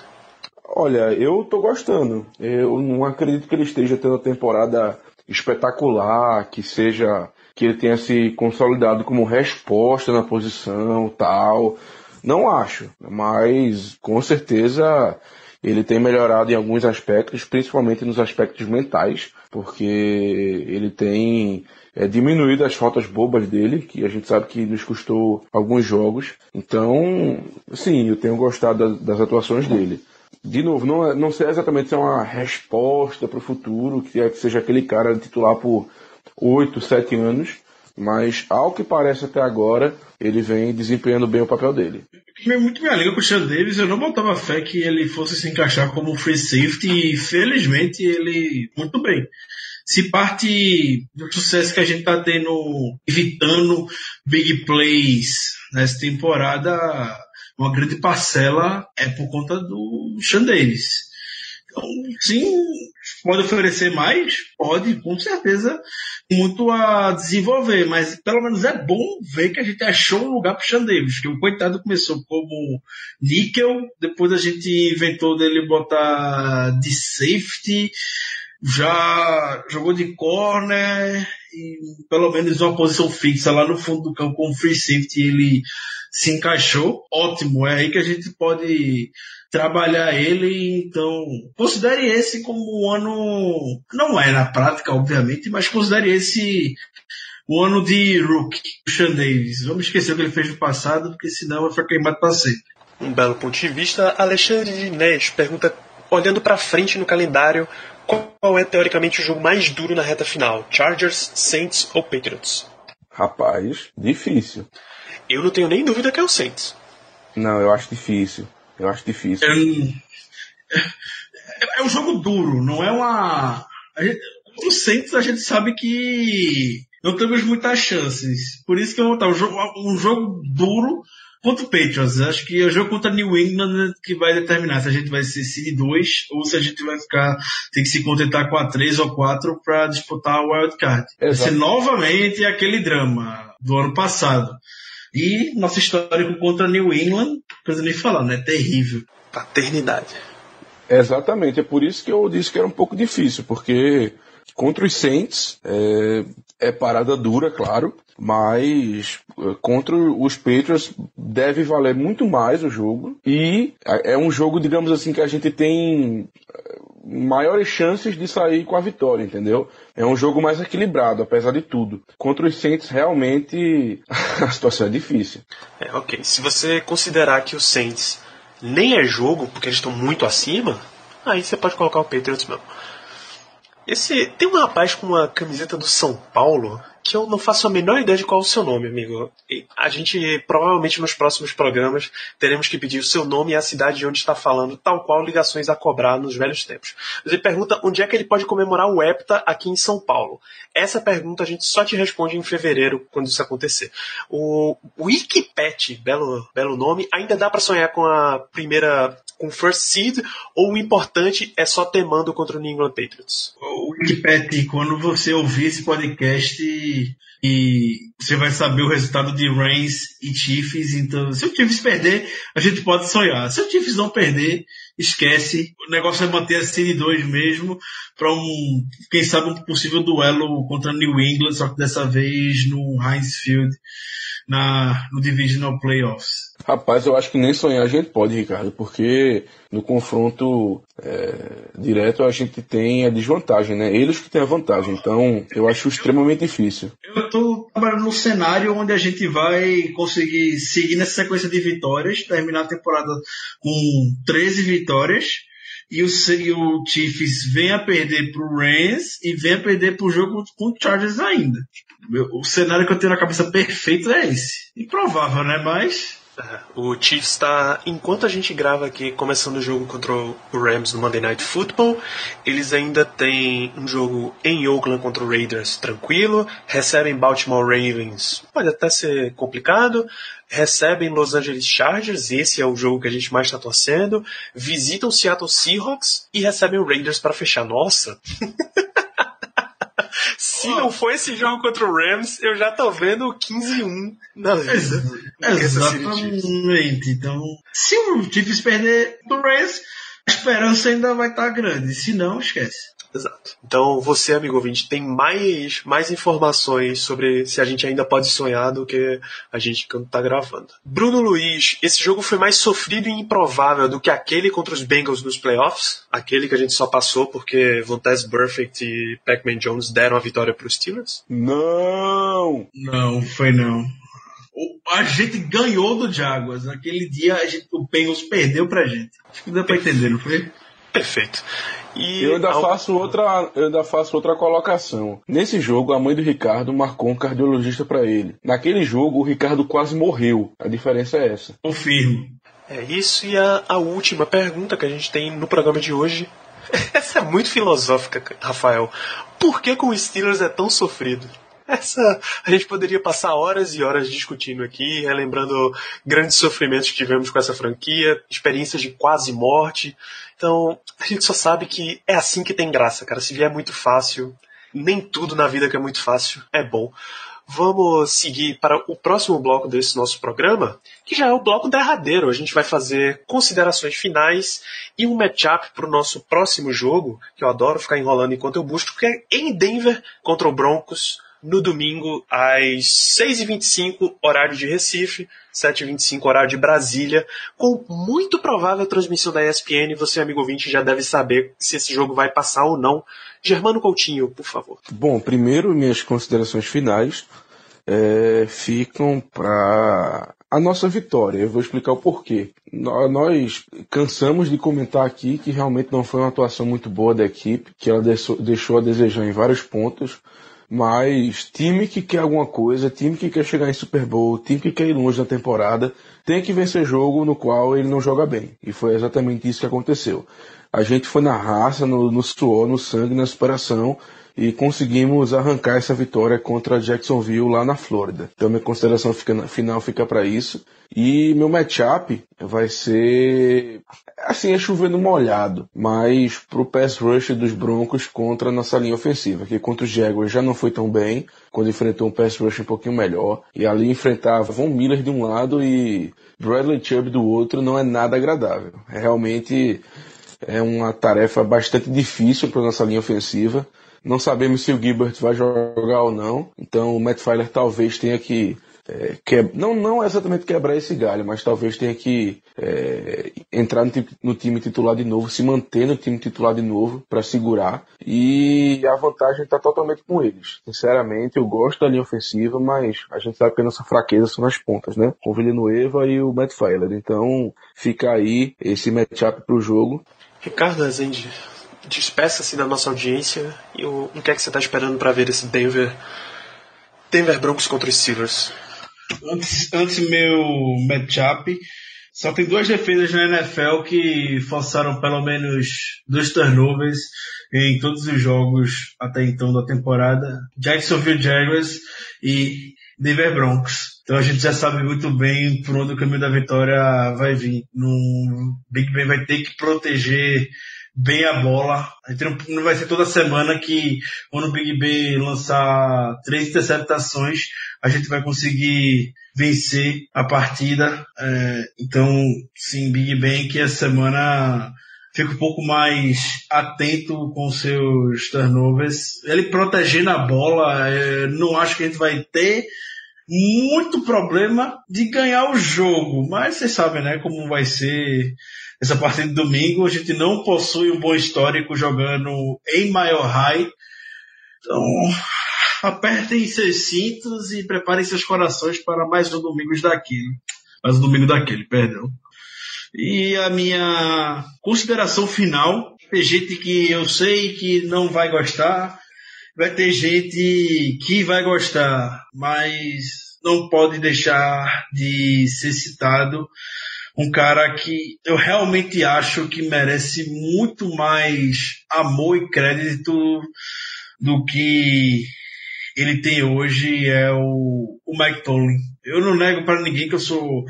Olha, eu tô gostando. Eu não acredito que ele esteja tendo uma temporada espetacular, que seja que ele tenha se consolidado como resposta na posição, tal. Não acho, mas com certeza ele tem melhorado em alguns aspectos, principalmente nos aspectos mentais, porque ele tem é, diminuído as faltas bobas dele, que a gente sabe que nos custou alguns jogos. Então, sim, eu tenho gostado da- das atuações dele. De novo, não, é- não sei exatamente se é uma resposta para o futuro, que, é, que seja aquele cara titular por 8, 7 anos, mas ao que parece até agora, ele vem desempenhando bem o papel dele. Muito me alegra com o Sean Davis, eu não botava fé que ele fosse se encaixar como free safety e felizmente ele muito bem. Se parte do sucesso que a gente tá tendo evitando big plays nessa temporada, uma grande parcela é por conta do Sean Davis. Então, sim, pode oferecer mais? Pode, com certeza, muito a desenvolver, mas pelo menos é bom ver que a gente achou um lugar pro Sean Davis, que o coitado começou como níquel, depois a gente inventou dele botar de safety, já jogou de corner e pelo menos uma posição fixa lá no fundo do campo com free safety ele se encaixou. Ótimo, é aí que a gente pode trabalhar ele, então considere esse como um ano, não é na prática, obviamente, mas considere esse o ano de rookie, o Sean Davis. Vamos esquecer o que ele fez no passado, porque senão vai ficar queimado para sempre. Um belo ponto de vista. Alexandre de Inés pergunta, olhando pra frente no calendário, qual é teoricamente o jogo mais duro na reta final? Chargers, Saints ou Patriots? Rapaz, difícil. Eu não tenho nem dúvida que é o Saints. Não, eu acho difícil. Eu acho difícil. É, é um jogo duro, não é uma. Gente, o Saints a gente sabe que não temos muitas chances. Por isso que eu vou botar um jogo, um jogo duro contra o Patriots. Acho que é o jogo contra New England que vai determinar se a gente vai ser seed 2 ou se a gente vai ficar, tem que se contentar com a 3 ou 4 para disputar o wild card. Vai Exato. ser novamente aquele drama do ano passado. E nosso histórico contra New England, precisa nem falar, né? Terrível. Paternidade. Exatamente, é por isso que eu disse que era um pouco difícil, porque contra os Saints é, é parada dura, claro, mas eh, contra os Patriots deve valer muito mais o jogo e é um jogo, digamos assim, que a gente tem eh, maiores chances de sair com a vitória, entendeu? É um jogo mais equilibrado, apesar de tudo. Contra os Saints, realmente a situação é difícil. É, ok. Se você considerar que o Saints nem é jogo, porque eles estão muito acima, aí você pode colocar o Patriots mesmo. Esse tem um rapaz com uma camiseta do São Paulo que eu não faço a menor ideia de qual é o seu nome, amigo. A gente provavelmente nos próximos programas teremos que pedir o seu nome e a cidade de onde está falando, tal qual ligações a cobrar nos velhos tempos. Ele pergunta onde é que ele pode comemorar o Hepta aqui em São Paulo. Essa pergunta a gente só te responde em fevereiro, quando isso acontecer. O Wikipet, belo, belo nome, ainda dá para sonhar com a primeira, com First Seed, ou o importante é só ter mando contra o New England Patriots? O Wikipedia, quando você ouvir esse podcast e você vai saber o resultado de Reigns e Chiefs, então se o Chiefs perder, a gente pode sonhar. Se o Chiefs não perder, esquece. O negócio é manter a Série 2 mesmo para um, quem sabe, um possível duelo contra New England, só que dessa vez no Heinz Field, na, no Divisional Playoffs. Rapaz, eu acho que nem sonhar a gente pode, Ricardo, porque no confronto é, direto a gente tem a desvantagem, né? Eles que têm a vantagem, então eu acho extremamente difícil. Eu estou trabalhando num cenário onde a gente vai conseguir seguir nessa sequência de vitórias, terminar a temporada com 13 vitórias e o, e o Chiefs vem a perder pro Rams e vem a perder pro jogo com o Chargers ainda. O cenário que eu tenho na cabeça perfeito é esse. Improvável, né? Mas É, O Chiefs está, enquanto a gente grava aqui, começando o jogo contra o Rams no Monday Night Football, eles ainda têm um jogo em Oakland contra o Raiders tranquilo, recebem Baltimore Ravens, pode até ser complicado, recebem Los Angeles Chargers, esse é o jogo que a gente mais está torcendo, visitam Seattle Seahawks e recebem o Raiders para fechar. Nossa! Se não for esse jogo contra o Rams, eu já tô vendo o 15-1 na Chiefs. Exatamente. Então, se o Chiefs perder do Rams, a esperança ainda vai estar grande. Se não, esquece. Exato. Então, você, amigo ouvinte, tem mais, mais informações sobre se a gente ainda pode sonhar do que a gente quando tá gravando. Bruno Luiz, esse jogo foi mais sofrido e improvável do que aquele contra os Bengals nos playoffs? Aquele que a gente só passou porque Vontaze Burfict e Pac-Man Jones deram a vitória para os Steelers? Não! Não, foi não. O- A gente ganhou do Jaguars. Naquele dia a gente, o Bengals perdeu pra gente. Acho que dá pra entender, não foi? Perfeito. E Eu ainda ao- faço outra, eu ainda faço outra colocação. Nesse jogo, a mãe do Ricardo marcou um cardiologista pra ele. Naquele jogo, o Ricardo quase morreu. A diferença é essa. Confirmo. É isso, e a, a última pergunta que a gente tem no programa de hoje. Essa é muito filosófica, Rafael. Por que com o Steelers é tão sofrido? Essa a gente poderia passar horas e horas discutindo aqui, relembrando grandes sofrimentos que tivemos com essa franquia, experiências de quase morte. Então, a gente só sabe que é assim que tem graça, cara. Se vier muito fácil, nem tudo na vida que é muito fácil é bom. Vamos seguir para o próximo bloco desse nosso programa, que já é o bloco derradeiro. A gente vai fazer considerações finais e um matchup para o nosso próximo jogo, que eu adoro ficar enrolando enquanto eu busco, que é em Denver contra o Broncos, no domingo às 6h25, horário de Recife, 7h25, horário de Brasília, com muito provável transmissão da ESPN. Você, amigo ouvinte, já deve saber se esse jogo vai passar ou não. Germano Coutinho, por favor. Bom, primeiro minhas considerações finais é, ficam para a nossa vitória. Eu vou explicar o porquê. Nó- Nós cansamos de comentar aqui que realmente não foi uma atuação muito boa da equipe, que ela deixou a desejar em vários pontos. Mas time que quer alguma coisa, time que quer chegar em Super Bowl, time que quer ir longe na temporada, tem que vencer jogo no qual ele não joga bem. E foi exatamente isso que aconteceu. A gente foi na raça, no, no suor, no sangue, na superação e conseguimos arrancar essa vitória contra Jacksonville lá na Flórida. Então minha consideração fica- final fica para isso. E meu matchup vai ser assim, é chovendo molhado, mas pro pass rush dos Broncos contra a nossa linha ofensiva, que contra os Jaguars já não foi tão bem, quando enfrentou um pass rush um pouquinho melhor, e ali enfrentava Von Miller de um lado e Bradley Chubb do outro, não é nada agradável. É realmente é uma tarefa bastante difícil para nossa linha ofensiva. Não sabemos se o Gilbert vai jogar ou não, então o Matt Filer talvez tenha que é, que- não, não exatamente quebrar esse galho, mas talvez tenha que é, entrar no, no time titular de novo, se manter no time titular de novo para segurar. E a vantagem está totalmente com eles. Sinceramente, eu gosto da linha ofensiva, mas a gente sabe que a nossa fraqueza são nas pontas, né? Com o Villanueva e o Matt Filer. Então fica aí esse matchup pro jogo. Ricardo Rezende, despeça-se da nossa audiência e o, o que é que você está esperando para ver esse Denver, Denver Broncos contra os Steelers? Antes, antes meu matchup, só tem duas defesas na NFL que forçaram pelo menos dois turnovers em todos os jogos até então da temporada. Jacksonville Jaguars e Denver Broncos. Então a gente já sabe muito bem por onde o caminho da vitória vai vir. No Big Ben vai ter que proteger bem a bola. A gente não, não vai ser toda semana que quando o Big Ben lançar três interceptações, a gente vai conseguir vencer a partida. É, então, sim, Big Ben que essa semana fica um pouco mais atento com seus turnovers. Ele protegendo a bola, é, não acho que a gente vai ter muito problema de ganhar o jogo, mas vocês sabem, né, como vai ser essa partida de domingo. A gente não possui um bom histórico jogando em maior high. Então, apertem seus cintos e preparem seus corações para mais um domingo daquele. Mais um domingo daquele, perdão. E a minha consideração final, tem gente que eu sei que não vai gostar, vai ter gente que vai gostar, mas não pode deixar de ser citado um cara que eu realmente acho que merece muito mais amor e crédito do que ele tem hoje é o, o Mike Tomlin. Eu não nego para ninguém que eu sou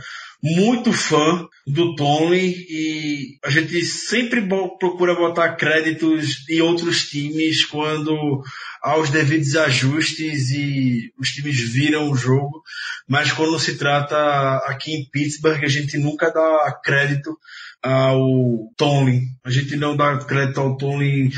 muito fã do Tomlin e a gente sempre procura botar créditos em outros times quando há os devidos ajustes e os times viram o jogo, mas quando se trata aqui em Pittsburgh a gente nunca dá crédito ao Tomlin. A gente não dá crédito ao Tomlin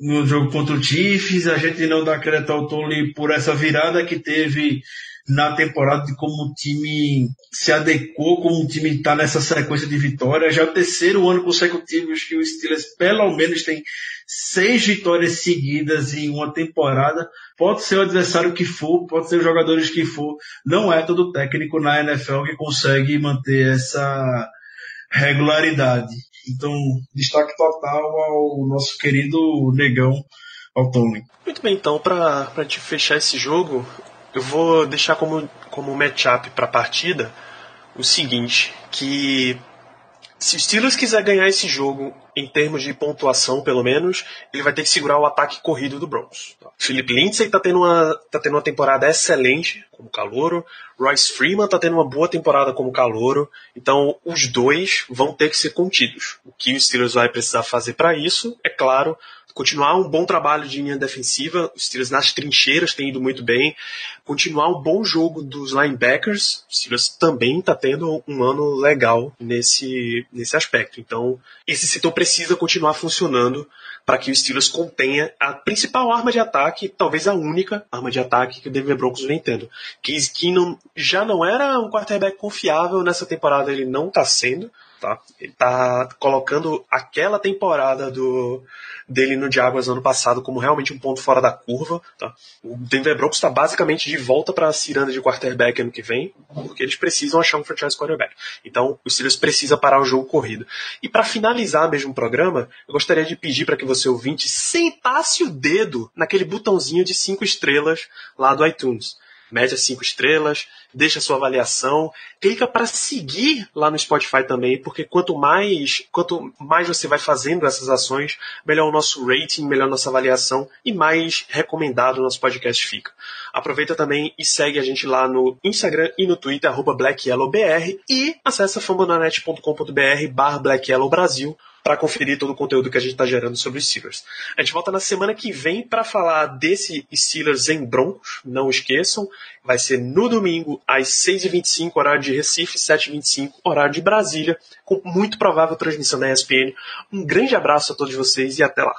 no jogo contra o Chiefs, a gente não dá crédito ao Tony por essa virada que teve na temporada de como o time se adequou, como o time está nessa sequência de vitórias. Já é o terceiro ano consecutivo que o Steelers pelo menos tem seis vitórias seguidas em uma temporada. Pode ser o adversário que for, pode ser os jogadores que for. Não é todo técnico na NFL que consegue manter essa regularidade. Então, destaque total ao nosso querido negão, ao Tony. Muito bem, então, para te fechar esse jogo, eu vou deixar como, como matchup para a partida o seguinte, que se o Steelers quiser ganhar esse jogo em termos de pontuação, pelo menos, ele vai ter que segurar o ataque corrido do Browns. Philip Lindsay está tendo, uma, tá tendo uma temporada excelente como calouro. Royce Freeman está tendo uma boa temporada como calouro. Então, os dois vão ter que ser contidos. O que o Steelers vai precisar fazer para isso, é claro, continuar um bom trabalho de linha defensiva, os Steelers nas trincheiras têm ido muito bem, continuar um bom jogo dos linebackers, os Steelers também está tendo um ano legal nesse, nesse aspecto. Então, esse setor precisa continuar funcionando para que o Steelers contenha a principal arma de ataque, talvez a única arma de ataque que o Denver Broncos vem tendo. Case Keenum já não era um quarterback confiável nessa temporada, ele não está sendo. Tá? Ele está colocando aquela temporada do, dele no Jaguars ano passado como realmente um ponto fora da curva. Tá? O Denver Broncos está basicamente de volta para a ciranda de quarterback ano que vem, porque eles precisam achar um franchise quarterback. Então, o Steelers precisa parar o jogo corrido. E para finalizar mesmo o programa, eu gostaria de pedir para que você ouvinte sentasse o dedo naquele botãozinho de cinco estrelas lá do iTunes mede as cinco estrelas, deixa sua avaliação, clica para seguir lá no Spotify também, porque quanto mais, quanto mais você vai fazendo essas ações, melhor o nosso rating, melhor a nossa avaliação e mais recomendado o nosso podcast fica. Aproveita também e segue a gente lá no Instagram e no Twitter, BlackYellowBR, e acessa fambonanet.com.br barra BlackYellowBrasil para conferir todo o conteúdo que a gente está gerando sobre os Steelers. A gente volta na semana que vem para falar desse Steelers em Broncos, não esqueçam, vai ser no domingo às 6h25, horário de Recife, 7h25, horário de Brasília, com muito provável transmissão da ESPN. Um grande abraço a todos vocês e até lá.